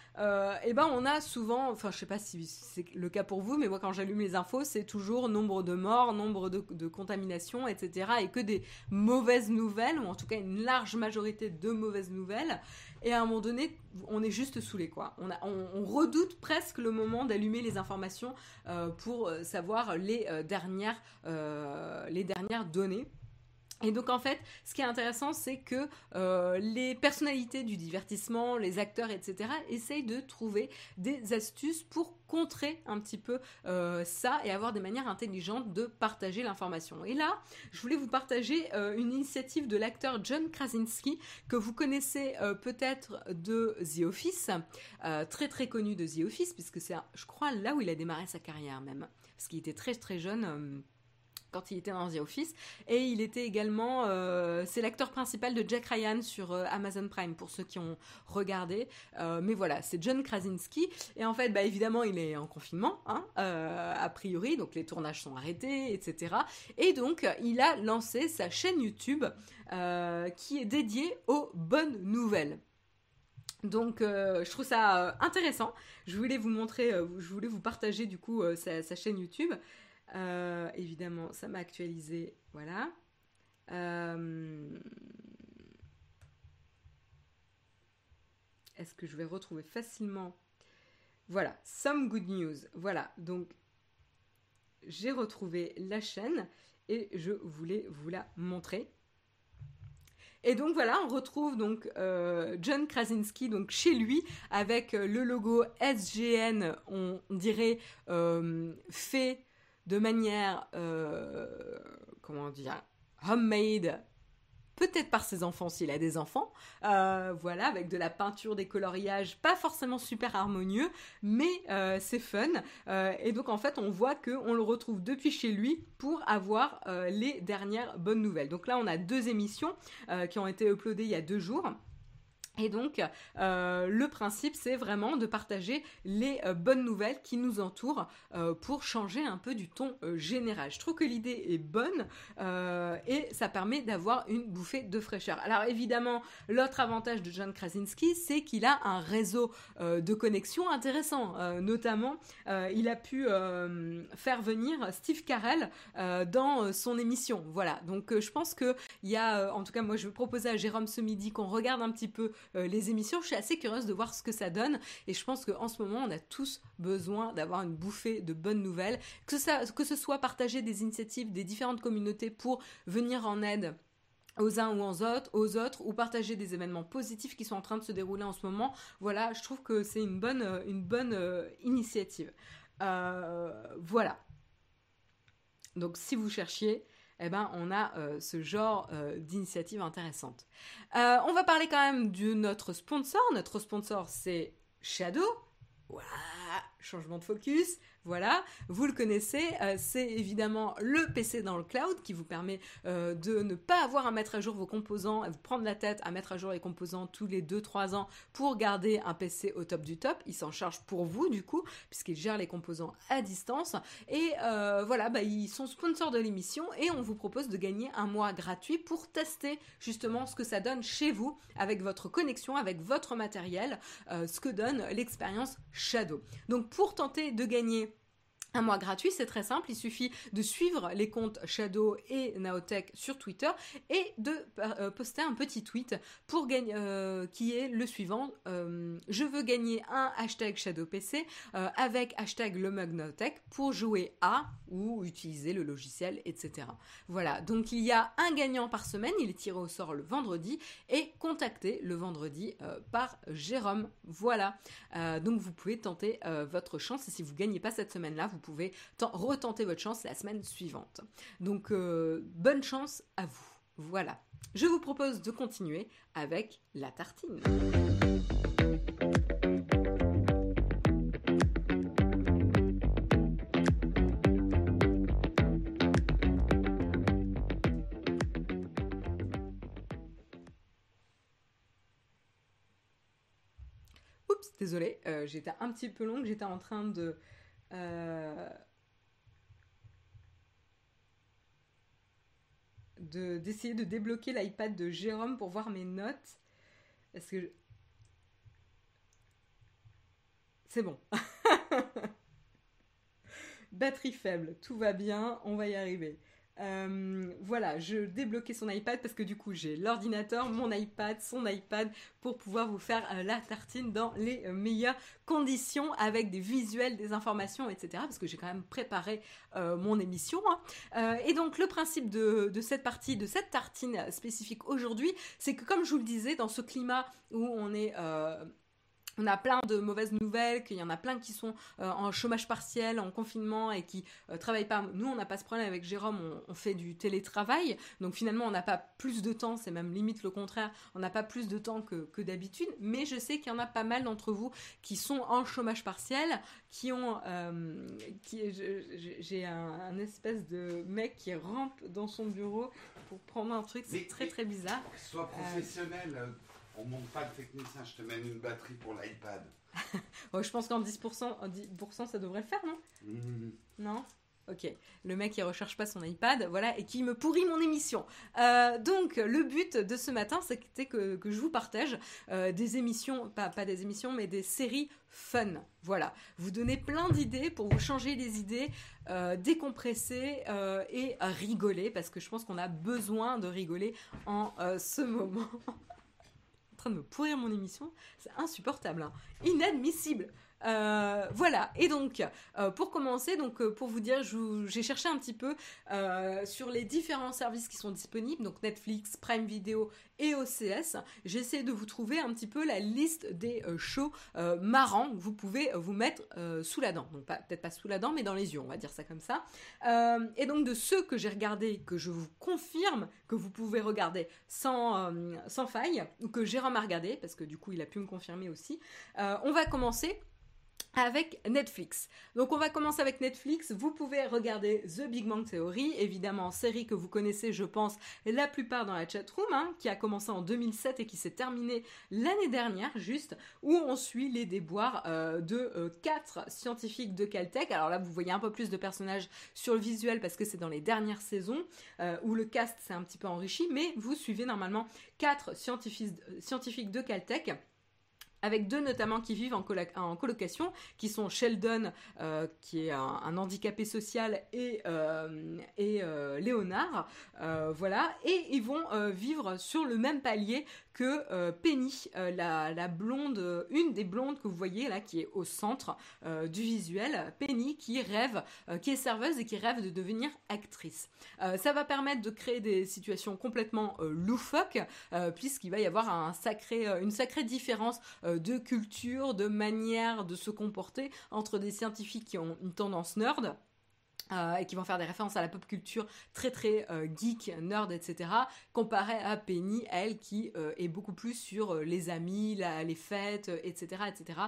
et ben on a souvent, enfin je sais pas si c'est le cas pour vous, mais moi quand j'allume les infos, c'est toujours nombre de morts, nombre de, contaminations, etc. Et que des mauvaises nouvelles, ou en tout cas une large majorité de mauvaises nouvelles. Et à un moment donné, on est juste saoulé, quoi. On, a, on, redoute presque le moment d'allumer les informations pour savoir les dernières, les dernières données. Et donc en fait, ce qui est intéressant, c'est que euh, les personnalités du divertissement, les acteurs, etc., essayent de trouver des astuces pour contrer un petit peu euh, ça et avoir des manières intelligentes de partager l'information. Et là, je voulais vous partager euh, une initiative de l'acteur John Krasinski que vous connaissez peut-être de The Office, très très connu de The Office, puisque c'est, je crois, là où il a démarré sa carrière même, parce qu'il était très très jeune quand il était dans The Office. Et il était également, euh, c'est l'acteur principal de Jack Ryan sur euh, Amazon Prime pour ceux qui ont regardé. Euh, mais voilà, c'est John Krasinski. Et en fait, bah évidemment, il est en confinement, hein, a priori, donc les tournages sont arrêtés, etc. Et donc, il a lancé sa chaîne YouTube qui est dédiée aux bonnes nouvelles. Donc, je trouve ça intéressant. Je voulais vous montrer, je voulais vous partager du coup sa, chaîne YouTube. Euh, évidemment, ça m'a actualisé. Voilà. Euh, est-ce que je vais retrouver facilement? Voilà, Some Good News. Voilà, donc j'ai retrouvé la chaîne et je voulais vous la montrer. Et donc voilà, on retrouve donc euh, John Krasinski donc chez lui avec le logo SGN, on dirait fait de manière, euh, comment dire, homemade, peut-être par ses enfants s'il a des enfants, euh, voilà, avec de la peinture, des coloriages, pas forcément super harmonieux, mais euh, c'est fun. et donc en fait, on voit que on le retrouve depuis chez lui pour avoir les dernières bonnes nouvelles. Donc là, on a deux émissions qui ont été uploadées il y a deux jours. Et donc, euh, le principe, c'est vraiment de partager les euh, bonnes nouvelles qui nous entourent euh, pour changer un peu du ton général. Je trouve que l'idée est bonne et ça permet d'avoir une bouffée de fraîcheur. Alors évidemment, l'autre avantage de John Krasinski, c'est qu'il a un réseau de connexion intéressant. notamment, il a pu faire venir Steve Carell dans son émission. Voilà, donc je pense qu'il y a, en tout cas moi je vais proposer à Jérôme ce midi qu'on regarde un petit peu les émissions. Je suis assez curieuse de voir ce que ça donne et je pense qu'en ce moment, on a tous besoin d'avoir une bouffée de bonnes nouvelles, que, ce soit partager des initiatives des différentes communautés pour venir en aide aux uns ou aux autres, ou partager des événements positifs qui sont en train de se dérouler en ce moment. Voilà, je trouve que c'est une bonne, euh, euh, initiative. voilà. Donc si vous cherchiez, eh ben, on a euh, ce genre euh, d'initiative intéressante. Euh, on va parler quand même de notre sponsor. Notre sponsor, c'est Shadow. Voilà, changement de focus. Voilà, vous le connaissez, euh, c'est évidemment le PC dans le cloud qui vous permet euh, de ne pas avoir à mettre à jour vos composants, à vous prendre la tête à mettre à jour les composants tous les 2-3 ans pour garder un PC au top du top. Il s'en charge pour vous du coup, puisqu'il gère les composants à distance. Et euh, voilà, bah, ils sont sponsors de l'émission et on vous propose de gagner un mois gratuit pour tester justement ce que ça donne chez vous avec votre connexion, avec votre matériel, ce que donne l'expérience Shadow. Donc pour tenter de gagner un mois gratuit, c'est très simple, il suffit de suivre les comptes Shadow et Naotech sur Twitter et de euh, poster un petit tweet pour euh, qui est le suivant euh, je veux gagner un hashtag ShadowPC avec hashtag le mug Naotech pour jouer à ou utiliser le logiciel, etc. Voilà, donc il y a un gagnant par semaine, il est tiré au sort le vendredi et contacté le vendredi par Jérôme. Voilà, donc vous pouvez tenter votre chance. Et si vous gagnez pas cette semaine-là, pouvez retenter votre chance la semaine suivante. Donc euh, bonne chance à vous. Voilà. Je vous propose de continuer avec la tartine. Oups, désolé, euh, j'étais un petit peu longue, j'étais en train de d'essayer de, débloquer l'iPad de Jérôme pour voir mes notes. Est-ce que... C'est bon. Batterie faible, tout va bien, on va y arriver. Euh, voilà, je débloquais son iPad parce que du coup j'ai l'ordinateur, mon iPad, son iPad pour pouvoir vous faire euh, la tartine dans les euh, meilleures conditions avec des visuels, des informations, etc. Parce que j'ai quand même préparé mon émission. Hein. et donc le principe de, de, cette partie, de cette tartine spécifique aujourd'hui, c'est que comme je vous le disais, dans ce climat où on est on a plein de mauvaises nouvelles, qu'il y en a plein qui sont euh, en chômage partiel, en confinement et qui euh, travaillent pas. Nous, on n'a pas ce problème avec Jérôme, on, fait du télétravail, donc finalement, on n'a pas plus de temps, c'est même limite le contraire, on n'a pas plus de temps que, d'habitude, mais je sais qu'il y en a pas mal d'entre vous qui sont en chômage partiel, qui ont... Euh, j'ai un, espèce de mec qui rentre dans son bureau pour prendre un truc, c'est très très bizarre. Soit professionnel on monte pas le technicien, je te mène une batterie pour l'iPad. je pense qu'en 10%, 10% ça devrait le faire, non mmh. Non Ok, le mec qui recherche pas son iPad, voilà, et qui me pourrit mon émission. Euh, donc, le but de ce matin, c'était que, que, je vous partage euh, des émissions, pas, pas des émissions, mais des séries fun. Voilà, vous donner plein d'idées pour vous changer les idées, euh, décompresser et rigoler, parce que je pense qu'on a besoin de rigoler en ce moment. train de me pourrir mon émission. C'est insupportable, hein. inadmissible. Euh, voilà. Et donc, euh, pour commencer, donc euh, pour vous dire, j'ai cherché un petit peu sur les différents services qui sont disponibles, donc Netflix, Prime Video et OCS. J'essaie de vous trouver un petit peu la liste des shows marrants que vous pouvez vous mettre sous la dent. Donc peut-être pas sous la dent, mais dans les yeux, on va dire ça comme ça. et donc de ceux que j'ai regardés, que je vous confirme que vous pouvez regarder sans, sans faille, ou que Jérôme a regardé, parce que du coup il a pu me confirmer aussi, on va commencer avec Netflix. Donc on va commencer avec Netflix. Vous pouvez regarder The Big Bang Theory, évidemment série que vous connaissez, je pense, la plupart dans la chatroom, hein, qui a commencé en 2007 et qui s'est terminée l'année dernière, juste, où on suit les déboires euh, de euh, quatre scientifiques de Caltech. Alors là, vous voyez un peu plus de personnages sur le visuel parce que c'est dans les dernières saisons euh, où le cast s'est un petit peu enrichi, mais vous suivez normalement quatre scientifiques, scientifiques de Caltech avec deux notamment qui vivent en, colocation, qui sont Sheldon, euh, qui est un, handicapé social, et, euh, et euh, Léonard, voilà, et ils vont vivre sur le même palier que Penny, la, blonde, une des blondes que vous voyez là, qui est au centre du visuel, Penny qui rêve, qui est serveuse et qui rêve de devenir actrice. ça va permettre de créer des situations complètement loufoques, puisqu'il va y avoir un sacré, une sacrée différence euh, de culture, de manière de se comporter entre des scientifiques qui ont une tendance nerd Euh, et qui vont faire des références à la pop culture très très euh, geek, nerd, etc. Comparé à Penny, elle qui euh, est beaucoup plus sur les amis, les fêtes, etc. etc.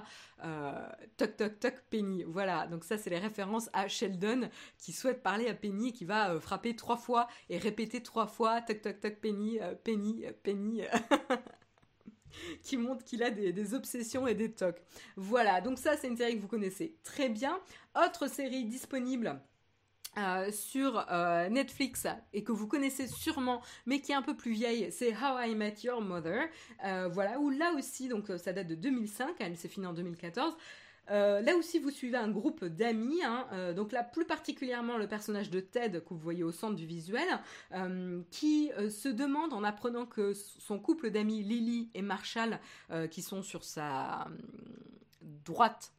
toc toc toc Penny. Voilà, donc ça c'est les références à Sheldon qui souhaite parler à Penny et qui va frapper trois fois et répéter trois fois toc toc toc Penny, Penny, Penny. qui montre qu'il a des, obsessions et des tocs. Voilà, donc ça c'est une série que vous connaissez très bien. Autre série disponible euh, sur euh, Netflix et que vous connaissez sûrement, mais qui est un peu plus vieille, c'est How I Met Your Mother. Euh, voilà, où là aussi, donc ça date de 2005, elle s'est finie en 2014. Là aussi, vous suivez un groupe d'amis, hein, donc là plus particulièrement le personnage de Ted que vous voyez au centre du visuel, qui se demande en apprenant que son couple d'amis Lily et Marshall, qui sont sur sa droite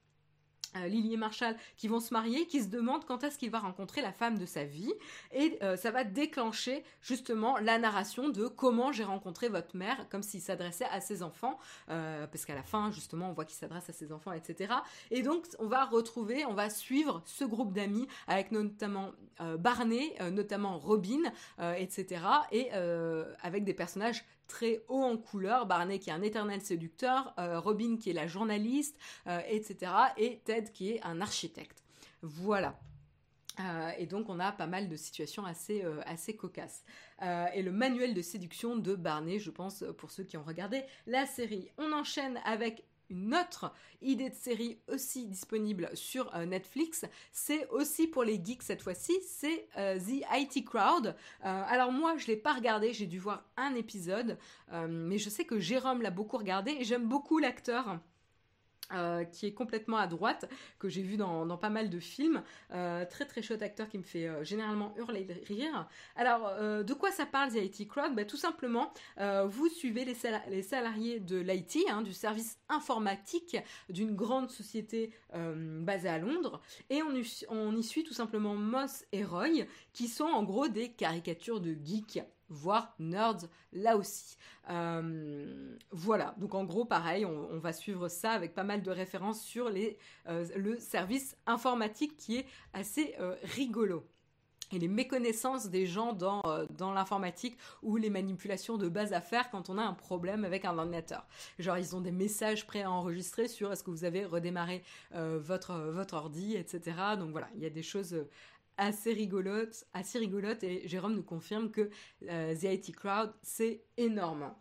euh, Lily et Marshall qui vont se marier, qui se demandent quand est-ce qu'il va rencontrer la femme de sa vie. Et euh, ça va déclencher justement la narration de comment j'ai rencontré votre mère, comme s'il s'adressait à ses enfants, euh, parce qu'à la fin justement on voit qu'il s'adresse à ses enfants, etc. Et donc on va retrouver, on va suivre ce groupe d'amis avec notamment Barney, notamment Robin, etc. Et avec des personnages très haut en couleur, Barney qui est un éternel séducteur, euh, Robin qui est la journaliste, euh, etc. Et Ted qui est un architecte. Voilà. Euh, et donc on a pas mal de situations assez, assez cocasses. et le manuel de séduction de Barney, je pense, pour ceux qui ont regardé la série. On enchaîne avec une autre idée de série aussi disponible sur euh, Netflix. C'est aussi pour les geeks cette fois-ci, c'est euh, The IT Crowd. Euh, alors moi, je l'ai pas regardé, j'ai dû voir un épisode, mais je sais que Jérôme l'a beaucoup regardé et j'aime beaucoup l'acteur. Euh, qui est complètement à droite, que j'ai vu dans, pas mal de films. Euh, très très chouette acteur qui me fait euh, généralement hurler de rire. Alors, de quoi ça parle, The IT Crowd? Bah, Tout simplement, vous suivez les, salariés de l'IT, hein, du service informatique d'une grande société basée à Londres, et on, on y suit tout simplement Moss et Roy, qui sont en gros des caricatures de geeks voire nerds là aussi. Euh, voilà, donc en gros pareil, on, va suivre ça avec pas mal de références sur les, euh, le service informatique qui est assez euh, rigolo. Et les méconnaissances des gens dans, dans l'informatique ou les manipulations de base à faire quand on a un problème avec un ordinateur. Genre ils ont des messages prêts à enregistrer sur est-ce que vous avez redémarré votre, votre ordi, etc. Donc voilà, il y a des choses assez rigolote, assez rigolote et Jérôme nous confirme que euh, The IT Crowd c'est énorme.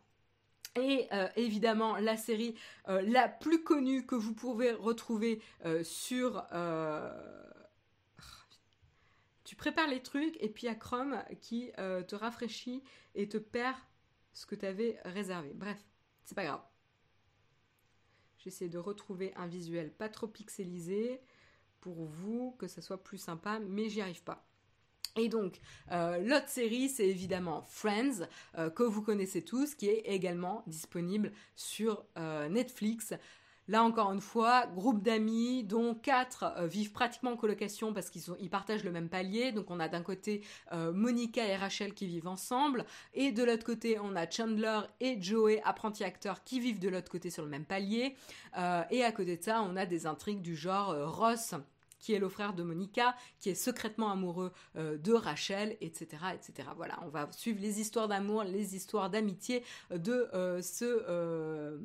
Et euh, évidemment, la série euh, la plus connue que vous pouvez retrouver sur... Tu prépares les trucs et puis il y a Chrome qui te rafraîchit et te perd ce que tu avais réservé. Bref, c'est pas grave. J'essaie de retrouver un visuel pas trop pixelisé pour vous, que ça soit plus sympa, mais j'y arrive pas. Et donc, euh, l'autre série, c'est évidemment Friends, euh, que vous connaissez tous, qui est également disponible sur euh, Netflix. Là encore une fois, groupe d'amis dont quatre vivent pratiquement en colocation parce qu'ils ils partagent le même palier. Donc on a d'un côté Monica et Rachel qui vivent ensemble et de l'autre côté on a Chandler et Joey, apprentis acteurs, qui vivent de l'autre côté sur le même palier. Et à côté de ça, on a des intrigues du genre Ross qui est le frère de Monica, qui est secrètement amoureux de Rachel, etc., etc. Voilà, on va suivre les histoires d'amour, les histoires d'amitié de ce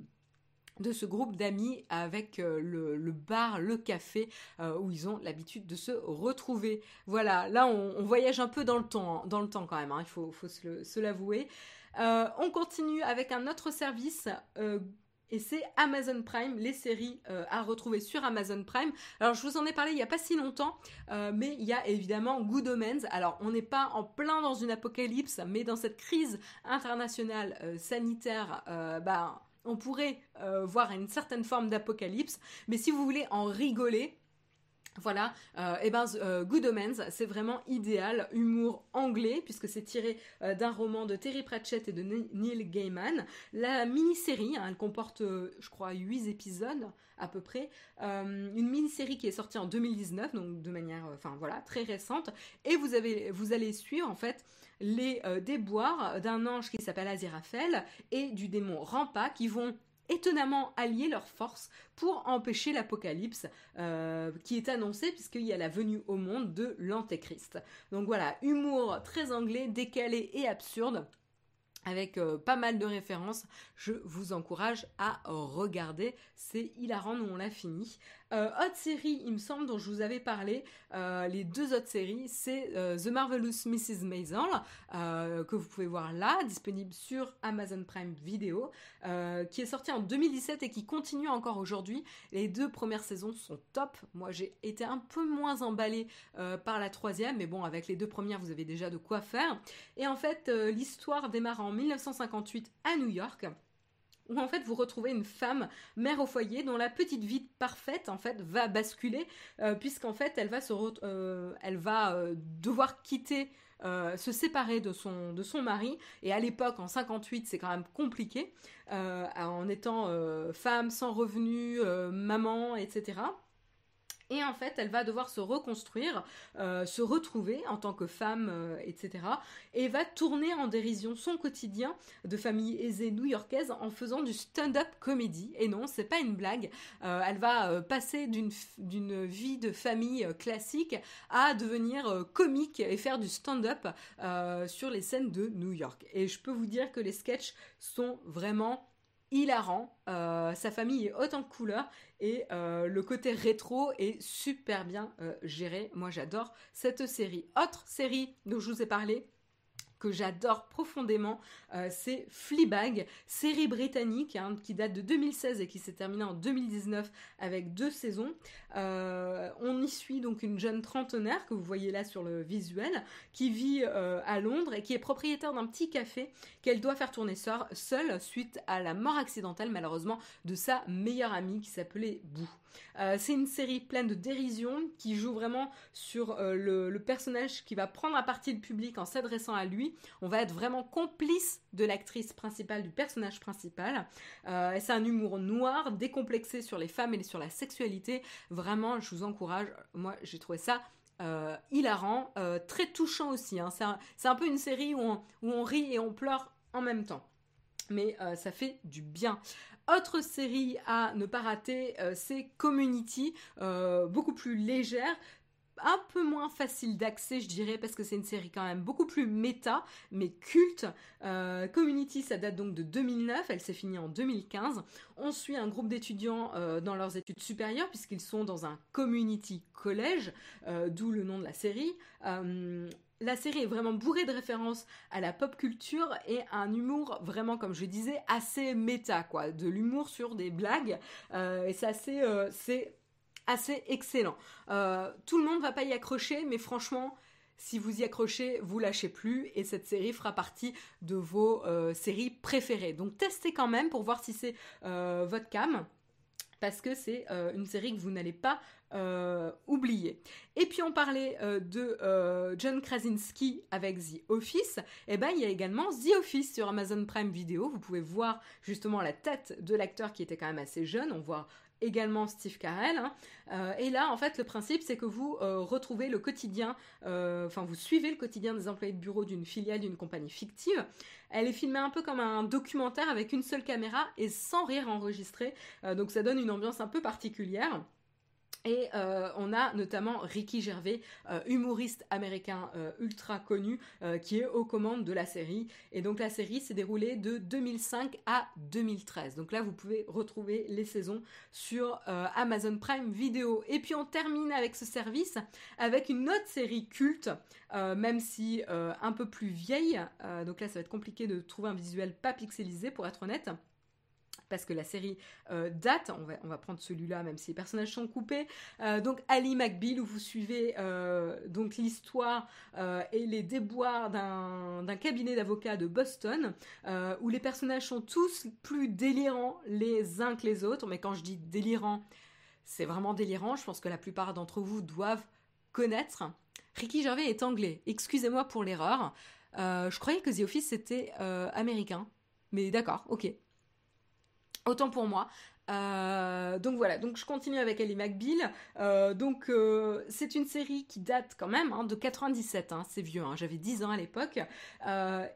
de ce groupe d'amis avec euh, le, bar, le café, euh, où ils ont l'habitude de se retrouver. Voilà, là on, voyage un peu dans le temps, dans le temps quand même, hein, il faut, se l'avouer. Euh, on continue avec un autre service. Et c'est Amazon Prime, les séries à retrouver sur Amazon Prime. Alors je vous en ai parlé il n'y a pas si longtemps, mais il y a évidemment Good Omens. Alors on n'est pas en plein dans une apocalypse, mais dans cette crise internationale sanitaire, bah, on pourrait euh, voir une certaine forme d'apocalypse, mais si vous voulez en rigoler, voilà, et euh, eh ben euh, Good Omens, c'est vraiment idéal, humour anglais puisque c'est tiré d'un roman de Terry Pratchett et de Neil Gaiman. La mini-série, hein, elle comporte, je crois, 8 épisodes à peu près, une mini-série qui est sortie en 2019, donc de manière, enfin voilà, très récente, et vous avez, vous allez suivre en fait les euh, déboires d'un ange qui s'appelle Aziraphale et du démon Rampa qui vont étonnamment allier leurs forces pour empêcher l'apocalypse euh, qui est annoncé puisqu'il y a la venue au monde de l'antéchrist. Donc voilà, humour très anglais, décalé et absurde avec euh, pas mal de références. Je vous encourage à regarder. C'est hilarant, nous on l'a fini. Euh, autre série, il me semble, dont je vous avais parlé, euh, les deux autres séries, c'est The Marvelous Mrs. Maisel, que vous pouvez voir là, disponible sur Amazon Prime Video, qui est sorti en 2017 et qui continue encore aujourd'hui. Les deux premières saisons sont top. Moi, j'ai été un peu moins emballée par la troisième, mais bon, avec les deux premières, vous avez déjà de quoi faire. Et en fait, l'histoire démarre en 1958 à New York où en fait vous retrouvez une femme mère au foyer dont la petite vie parfaite en fait va basculer euh, puisqu'en fait elle va se euh, elle va euh, devoir quitter se séparer de son, de son mari. Et à l'époque en 58 c'est quand même compliqué en étant femme sans revenu maman etc et en fait elle va devoir se reconstruire, euh, se retrouver en tant que femme, euh, etc. Et va tourner en dérision son quotidien de famille aisée new-yorkaise en faisant du stand-up comédie. Et non, c'est pas une blague. Euh, elle va passer d'une vie de famille classique à devenir comique et faire du stand-up sur les scènes de New York. Et je peux vous dire que les sketchs sont vraiment hilarant. Euh, sa famille est haute en couleurs et euh, le côté rétro est super bien euh, géré. Moi j'adore cette série. Autre série dont je vous ai parlé, que j'adore profondément, euh, c'est Fleabag, série britannique hein, qui date de 2016 et qui s'est terminée en 2019 avec deux saisons. Euh, on y suit donc une jeune trentenaire que vous voyez là sur le visuel, qui vit euh, à Londres et qui est propriétaire d'un petit café qu'elle doit faire tourner seule suite à la mort accidentelle malheureusement de sa meilleure amie qui s'appelait Boo. Euh, c'est une série pleine de dérision qui joue vraiment sur euh, le, personnage qui va prendre à partie le public en s'adressant à lui. On va être vraiment complice de l'actrice principale, du personnage principal. Euh, c'est un humour noir, décomplexé sur les femmes et sur la sexualité. Vraiment, je vous encourage. Moi, j'ai trouvé ça hilarant, très touchant aussi. Hein. C'est un, peu une série où on, rit et on pleure en même temps. Mais ça fait du bien. Autre série à ne pas rater, euh, c'est Community, euh, beaucoup plus légère, un peu moins facile d'accès, je dirais, parce que c'est une série quand même beaucoup plus méta, mais culte. Euh, Community, ça date donc de 2009, elle s'est finie en 2015. On suit un groupe d'étudiants dans leurs études supérieures, puisqu'ils sont dans un community collège, d'où le nom de la série la série est vraiment bourrée de références à la pop culture et un humour vraiment, comme je disais, assez méta, quoi. De l'humour sur des blagues. Euh, et c'est assez, euh, c'est assez excellent. Euh, tout le monde va pas y accrocher, mais franchement, si vous y accrochez, vous lâchez plus et cette série fera partie de vos séries préférées. Donc testez quand même pour voir si c'est votre cam parce que c'est une série que vous n'allez pas euh, oublié. Et puis on parlait euh, de euh, John Krasinski avec The Office. Et eh ben il y a également The Office sur Amazon Prime Video. Vous pouvez voir justement la tête de l'acteur qui était quand même assez jeune. On voit également Steve Carell. Hein. et là, en fait, le principe, c'est que vous retrouvez le quotidien, enfin, vous suivez le quotidien des employés de bureau d'une filiale d'une compagnie fictive. Elle est filmée un peu comme un documentaire avec une seule caméra et sans rire enregistré. donc ça donne une ambiance un peu particulière. Et euh, on a notamment Ricky Gervais, euh, humoriste américain euh, ultra connu, qui est aux commandes de la série. Et donc la série s'est déroulée de 2005 à 2013. Donc là, vous pouvez retrouver les saisons sur Amazon Prime Video. Et puis on termine avec ce service avec une autre série culte, même si un peu plus vieille. donc là, ça va être compliqué de trouver un visuel pas pixelisé pour être honnête parce que la série euh, date, on va, prendre celui-là même si les personnages sont coupés. Euh, donc Ali McBeal où vous suivez euh, donc l'histoire et les déboires d'un cabinet d'avocats de Boston où les personnages sont tous plus délirants les uns que les autres. Mais quand je dis délirant, c'est vraiment délirant. Je pense que la plupart d'entre vous doivent connaître. Ricky Gervais est anglais. Excusez-moi pour l'erreur. je croyais que The Office c'était américain. Mais d'accord, ok. Autant pour moi. Euh, donc voilà, donc je continue avec Ellie McBeal. Euh, donc euh, c'est une série qui date quand même hein, de 97, hein, c'est vieux, hein, j'avais 10 ans à l'époque.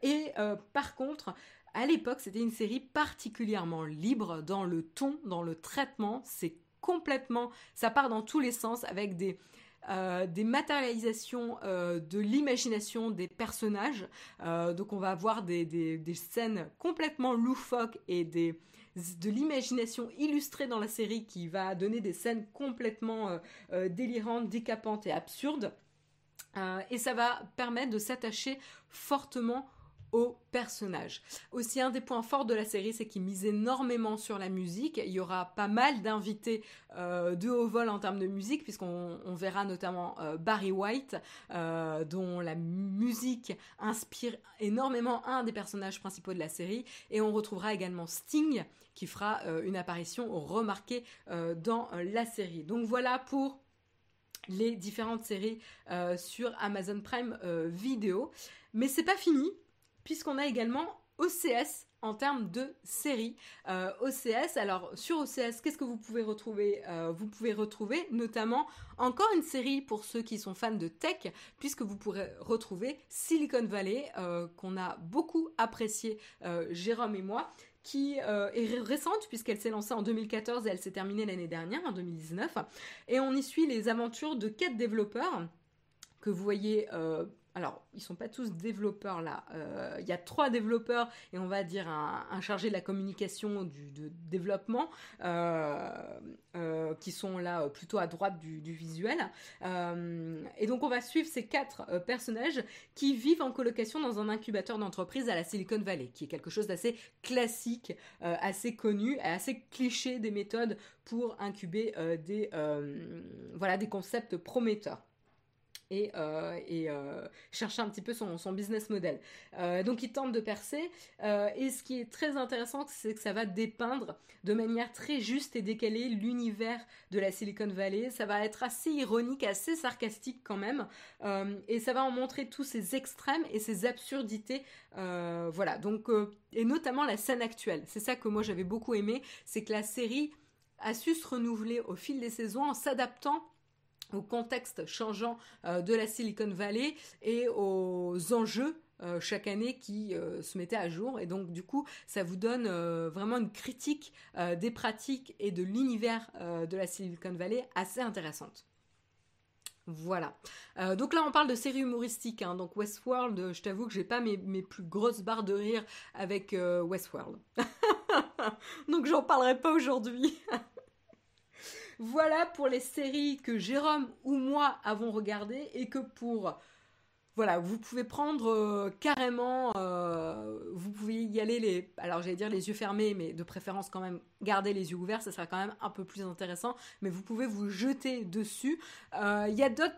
et par contre, À l'époque, c'était une série particulièrement libre dans le ton, dans le traitement. C'est complètement, ça part dans tous les sens avec des des matérialisations de l'imagination des personnages. Donc on va avoir des, des, scènes complètement loufoques et des, de l'imagination illustrée dans la série qui va donner des scènes complètement délirantes, décapantes et absurdes. et ça va permettre de s'attacher fortement au personnage. Aussi, un des points forts de la série, c'est qu'il mise énormément sur la musique. Il y aura pas mal d'invités euh, de haut vol en termes de musique, puisqu'on verra notamment euh, Barry White, euh, dont la musique inspire énormément un des personnages principaux de la série. Et on retrouvera également Sting, qui fera une apparition remarquée dans la série. Donc voilà pour les différentes séries sur Amazon Prime Video. Mais c'est pas fini puisqu'on a également OCS en termes de séries. Euh, OCS, alors sur OCS, qu'est-ce que vous pouvez retrouver euh, Vous pouvez retrouver? Notamment encore une série pour ceux qui sont fans de tech, puisque vous pourrez retrouver Silicon Valley, euh, qu'on a beaucoup apprécié, Jérôme et moi, qui est récente puisqu'elle s'est lancée en 2014 et elle s'est terminée l'année dernière, en 2019. Et on y suit les aventures de quatre développeurs que vous voyez alors, ils sont pas tous développeurs là. Euh, il y a trois développeurs et on va dire un, chargé de la communication du de développement euh, euh, qui sont là plutôt à droite du, visuel. et donc on va suivre ces quatre personnages qui vivent en colocation dans un incubateur d'entreprise à la Silicon Valley, qui est quelque chose d'assez classique, assez connu, assez cliché des méthodes pour incuber des concepts prometteurs et, euh, euh, chercher un petit peu son, business model. Euh, donc il tente de percer et ce qui est très intéressant c'est que ça va dépeindre de manière très juste et décalée l'univers de la Silicon Valley. Ça va être assez ironique, assez sarcastique quand même et ça va en montrer tous ces extrêmes et ces absurdités. voilà donc et notamment la scène actuelle. C'est ça que moi j'avais beaucoup aimé, c'est que la série a su se renouveler au fil des saisons en s'adaptant au contexte changeant euh, de la Silicon Valley et aux enjeux euh, chaque année qui euh, se mettaient à jour. Et donc, du coup, ça vous donne vraiment une critique des pratiques et de l'univers de la Silicon Valley assez intéressante. Voilà. donc là, on parle de séries humoristiques. Hein. donc Westworld, je t'avoue que j'ai pas mes, mes, plus grosses barres de rire avec Westworld. donc j'en parlerai pas aujourd'hui. Voilà pour les séries que Jérôme ou moi avons regardées et que pour voilà, vous pouvez prendre euh, carrément, euh, vous pouvez y aller les, alors j'allais dire les yeux fermés, mais de préférence quand même garder les yeux ouverts, ça sera quand même un peu plus intéressant. Mais vous pouvez vous jeter dessus. Euh, il y a d'autres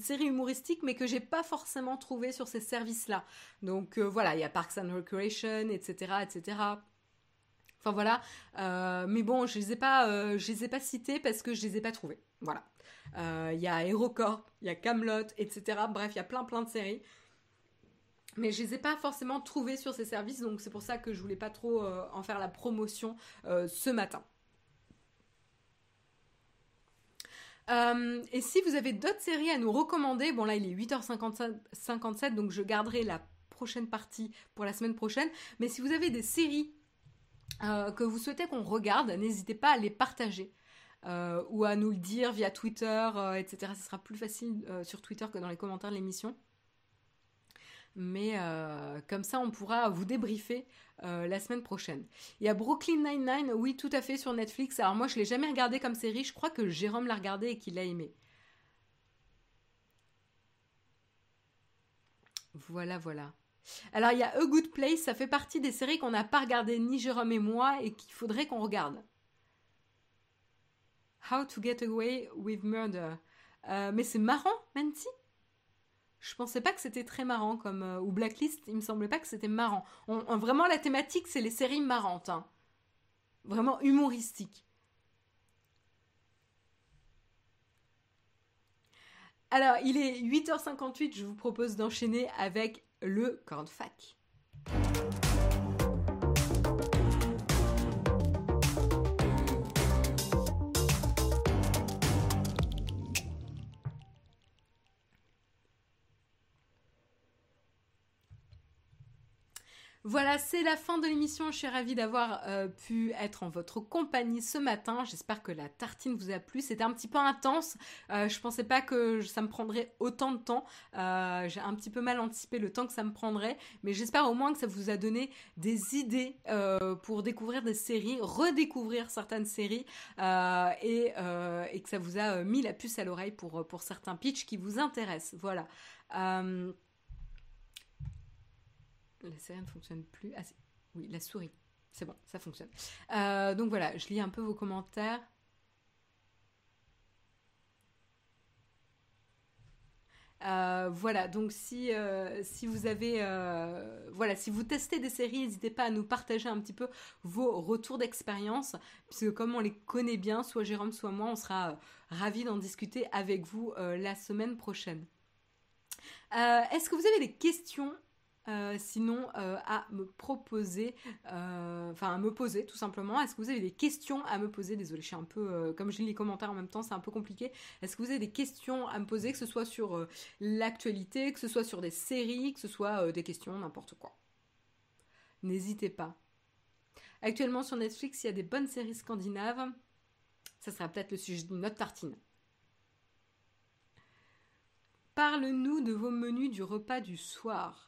séries humoristiques, mais que j'ai pas forcément trouvé sur ces services-là. Donc voilà, il y a Parks and Recreation, etc., etc. Voilà. Euh, mais bon, je les ai pas, euh, je les ai pas cités parce que je les ai pas trouvés. Voilà. Euh, il y a HeroCorp, il y a Camelot, etc. Bref, il y a plein plein de séries. Mais je les ai pas forcément trouvées sur ces services, donc c'est pour ça que je voulais pas trop en faire la promotion ce matin. et si vous avez d'autres séries à nous recommander, bon là il est 8h57, donc je garderai la prochaine partie pour la semaine prochaine. Mais si vous avez des séries euh, que vous souhaitez qu'on regarde, n'hésitez pas à les partager. Euh, ou à nous le dire via Twitter, euh, etc. Ce sera plus facile sur Twitter que dans les commentaires de l'émission. Mais comme ça, on pourra vous débriefer la semaine prochaine. Il y a Brooklyn Nine-Nine, oui, tout à fait, sur Netflix. Alors moi, je l'ai jamais regardé comme série. Je crois que Jérôme l'a regardé et qu'il l'a aimé. Voilà, voilà. Alors il y a A Good Place, ça fait partie des séries qu'on n'a pas regardées ni Jérôme et moi et qu'il faudrait qu'on regarde. How to Get Away with Murder. Euh, mais c'est marrant, Manti Je pensais pas que c'était très marrant comme euh, ou Blacklist, il me semblait pas que c'était marrant. vraiment la thématique c'est les séries marrantes, hein. vraiment humoristiques. Alors, il est 8h58, je vous propose d'enchaîner avec le cornfac. Voilà, c'est la fin de l'émission. Je suis ravie d'avoir euh, pu être en votre compagnie ce matin. J'espère que la tartine vous a plu. C'était un petit peu intense. Euh, je pensais pas que ça me prendrait autant de temps. Euh, j'ai un petit peu mal anticipé le temps que ça me prendrait, mais j'espère au moins que ça vous a donné des idées pour découvrir des séries, redécouvrir certaines séries et, et, que ça vous a mis la puce à l'oreille pour, pour certains pitchs qui vous intéressent. Voilà. La série ne fonctionne plus. Ah, oui, la souris. C'est bon, ça fonctionne. Euh, donc voilà, je lis un peu vos commentaires. Euh, voilà, donc si, euh, si vous avez, voilà, si vous testez des séries, n'hésitez pas à nous partager un petit peu vos retours d'expérience, puisque comme on les connaît bien, soit Jérôme, soit moi, on sera ravis d'en discuter avec vous la semaine prochaine. Est-ce que vous avez des questions euh, sinon euh, à me proposer, euh, enfin à me poser tout simplement. Est-ce que vous avez des questions à me poser? Désolée, je suis un peu, comme je lis les commentaires en même temps, c'est un peu compliqué. Est-ce que vous avez des questions à me poser, que ce soit sur l'actualité, que ce soit sur des séries, que ce soit des questions, n'importe quoi? N'hésitez pas. Actuellement sur Netflix, il y a des bonnes séries scandinaves. Ça sera peut-être le sujet de notre tartine. Parle-nous de vos menus du repas du soir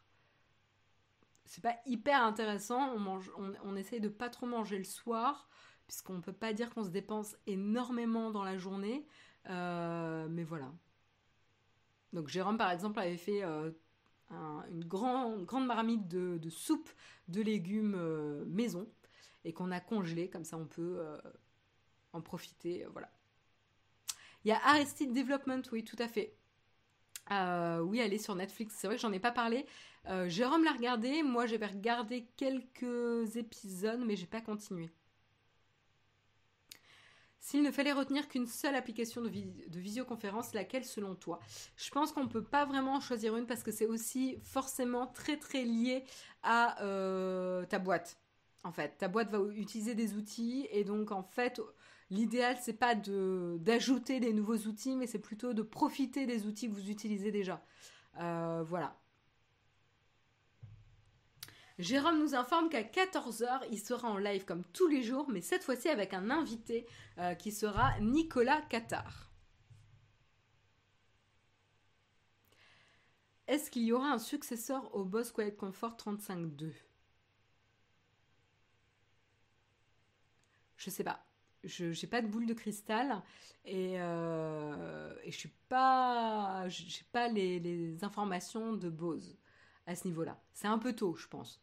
c'est pas hyper intéressant. On, mange, on, essaye de pas trop manger le soir, puisqu'on peut pas dire qu'on se dépense énormément dans la journée. Euh, mais voilà. Donc Jérôme, par exemple, avait fait euh, une grande marmite de, soupe de légumes euh, maison et qu'on a congelé, comme ça on peut en profiter. voilà. Il y a Aristide Development, oui, tout à fait. Oui, elle est sur Netflix. C'est vrai que j'en ai pas parlé. Euh, Jérôme l'a regardé, moi j'avais regardé quelques épisodes, mais j'ai pas continué. S'il ne fallait retenir qu'une seule application de, visioconférence, laquelle selon toi? Je pense qu'on ne peut pas vraiment choisir une parce que c'est aussi forcément très très lié à euh, ta boîte. En fait, ta boîte va utiliser des outils et donc en fait, l'idéal c'est pas d'ajouter des nouveaux outils, mais c'est plutôt de profiter des outils que vous utilisez déjà. Euh, voilà. Jérôme nous informe qu'à 14h, il sera en live comme tous les jours, mais cette fois-ci avec un invité euh, qui sera Nicolas Qatar. Est-ce qu'il y aura un successeur au Boss Quiet Comfort 35.2 Je sais pas. Je n'ai pas de boule de cristal et, euh, je suis pas j'ai pas les, informations de Bose à ce niveau-là. C'est un peu tôt, je pense.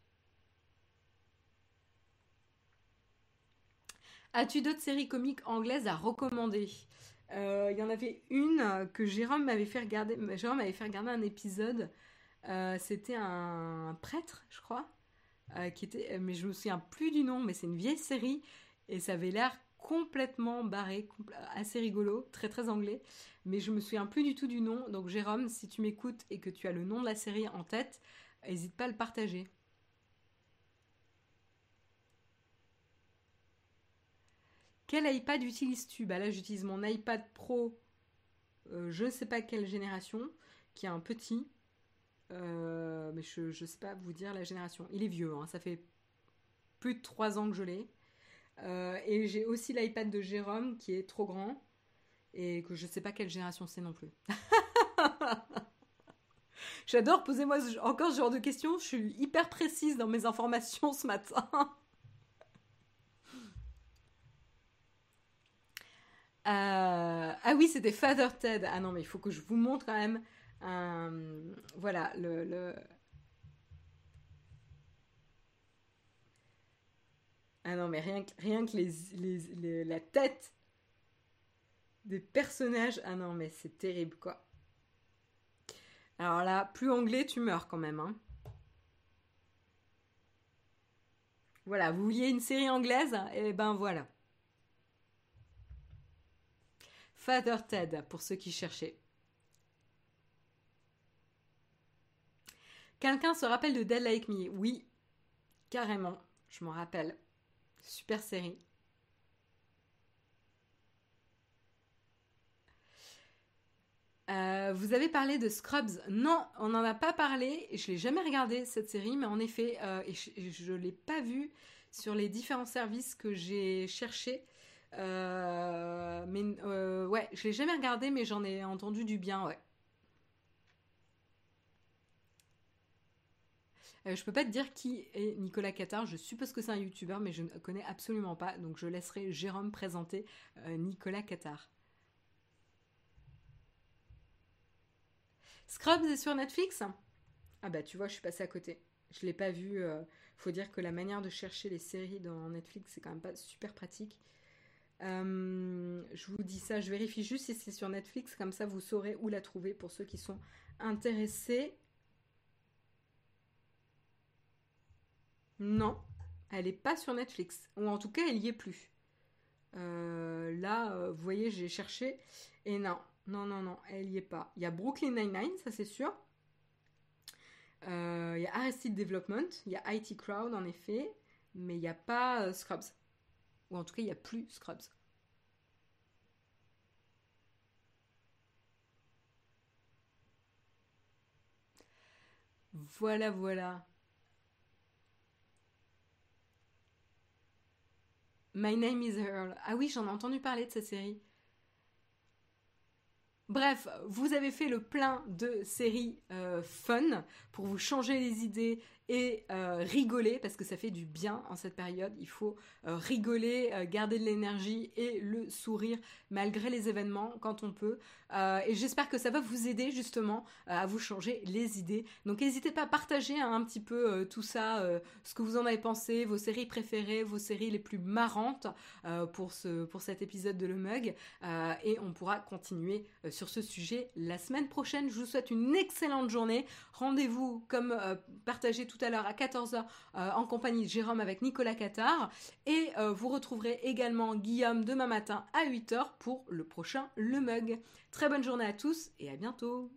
As-tu d'autres séries comiques anglaises à recommander? Euh, Il y en avait une que Jérôme m'avait fait regarder. Jérôme m'avait fait regarder un épisode. Euh, c'était un prêtre, je crois, qui était. Mais je me souviens plus du nom. Mais c'est une vieille série et ça avait l'air complètement barré, assez rigolo, très très anglais. Mais je me souviens plus du tout du nom. Donc Jérôme, si tu m'écoutes et que tu as le nom de la série en tête, n'hésite pas à le partager. Quel iPad utilises-tu? Bah là, j'utilise mon iPad Pro, euh, je ne sais pas quelle génération, qui est un petit. Euh, mais je ne sais pas vous dire la génération. Il est vieux, hein, ça fait plus de 3 ans que je l'ai. Euh, et j'ai aussi l'iPad de Jérôme qui est trop grand et que je ne sais pas quelle génération c'est non plus. J'adore poser moi encore ce genre de questions. Je suis hyper précise dans mes informations ce matin. Euh, ah oui, c'était Father Ted. Ah non, mais il faut que je vous montre quand même. Euh, voilà, le, Ah non, mais rien que, que les, la tête des personnages. Ah non, mais c'est terrible, quoi. Alors là, plus anglais, tu meurs quand même. Hein. Voilà, vous vouliez une série anglaise Et eh ben voilà. Father Ted, pour ceux qui cherchaient. Quelqu'un se rappelle de Dead Like Me? Oui, carrément, je m'en rappelle. Super série. Euh, vous avez parlé de Scrubs. Non, on n'en a pas parlé. Je l'ai jamais regardé cette série, mais en effet, euh, je ne l'ai pas vue sur les différents services que j'ai cherchés. Euh, mais ouais, je l'ai jamais regardé, mais j'en ai entendu du bien, ouais. Je peux pas te dire qui est Nicolas Qatar. Je suppose que c'est un youtubeur, mais je ne connais absolument pas. Donc je laisserai Jérôme présenter Nicolas Qatar. Scrubs est sur Netflix? Ah bah tu vois, je suis passée à côté. Je l'ai pas vu. Euh, faut dire que la manière de chercher les séries dans Netflix, c'est quand même pas super pratique. Euh, je vous dis ça, je vérifie juste si c'est sur Netflix, comme ça vous saurez où la trouver pour ceux qui sont intéressés. Non, elle n'est pas sur Netflix, ou en tout cas elle y est plus. Euh, là, vous voyez, j'ai cherché et non, non, non, non, elle y est pas. Il y a Brooklyn Nine-Nine, ça c'est sûr. Euh, il y a Arrested Development, il y a IT Crowd en effet, mais il n'y a pas euh, Scrubs. Ou en tout cas, il n'y a plus Scrubs. Voilà, voilà. My Name is Earl. Ah oui, j'en ai entendu parler de cette série. Bref, vous avez fait le plein de séries euh, fun pour vous changer les idées et euh, rigoler parce que ça fait du bien en cette période. Il faut euh, rigoler, euh, garder de l'énergie et le sourire malgré les événements quand on peut. et j'espère que ça va vous aider justement à vous changer les idées. Donc n'hésitez pas à partager hein, un petit peu tout ça, ce que vous en avez pensé, vos séries préférées, vos séries les plus marrantes pour, ce, pour cet épisode de Le Mug. et on pourra continuer sur ce sujet la semaine prochaine. Je vous souhaite une excellente journée. Rendez-vous comme partagé tout à l'heure à 14h euh, en compagnie de Jérôme avec Nicolas Qatar. Et euh, vous retrouverez également Guillaume demain matin à 8h pour le prochain Le Mug. Très bonne journée à tous et à bientôt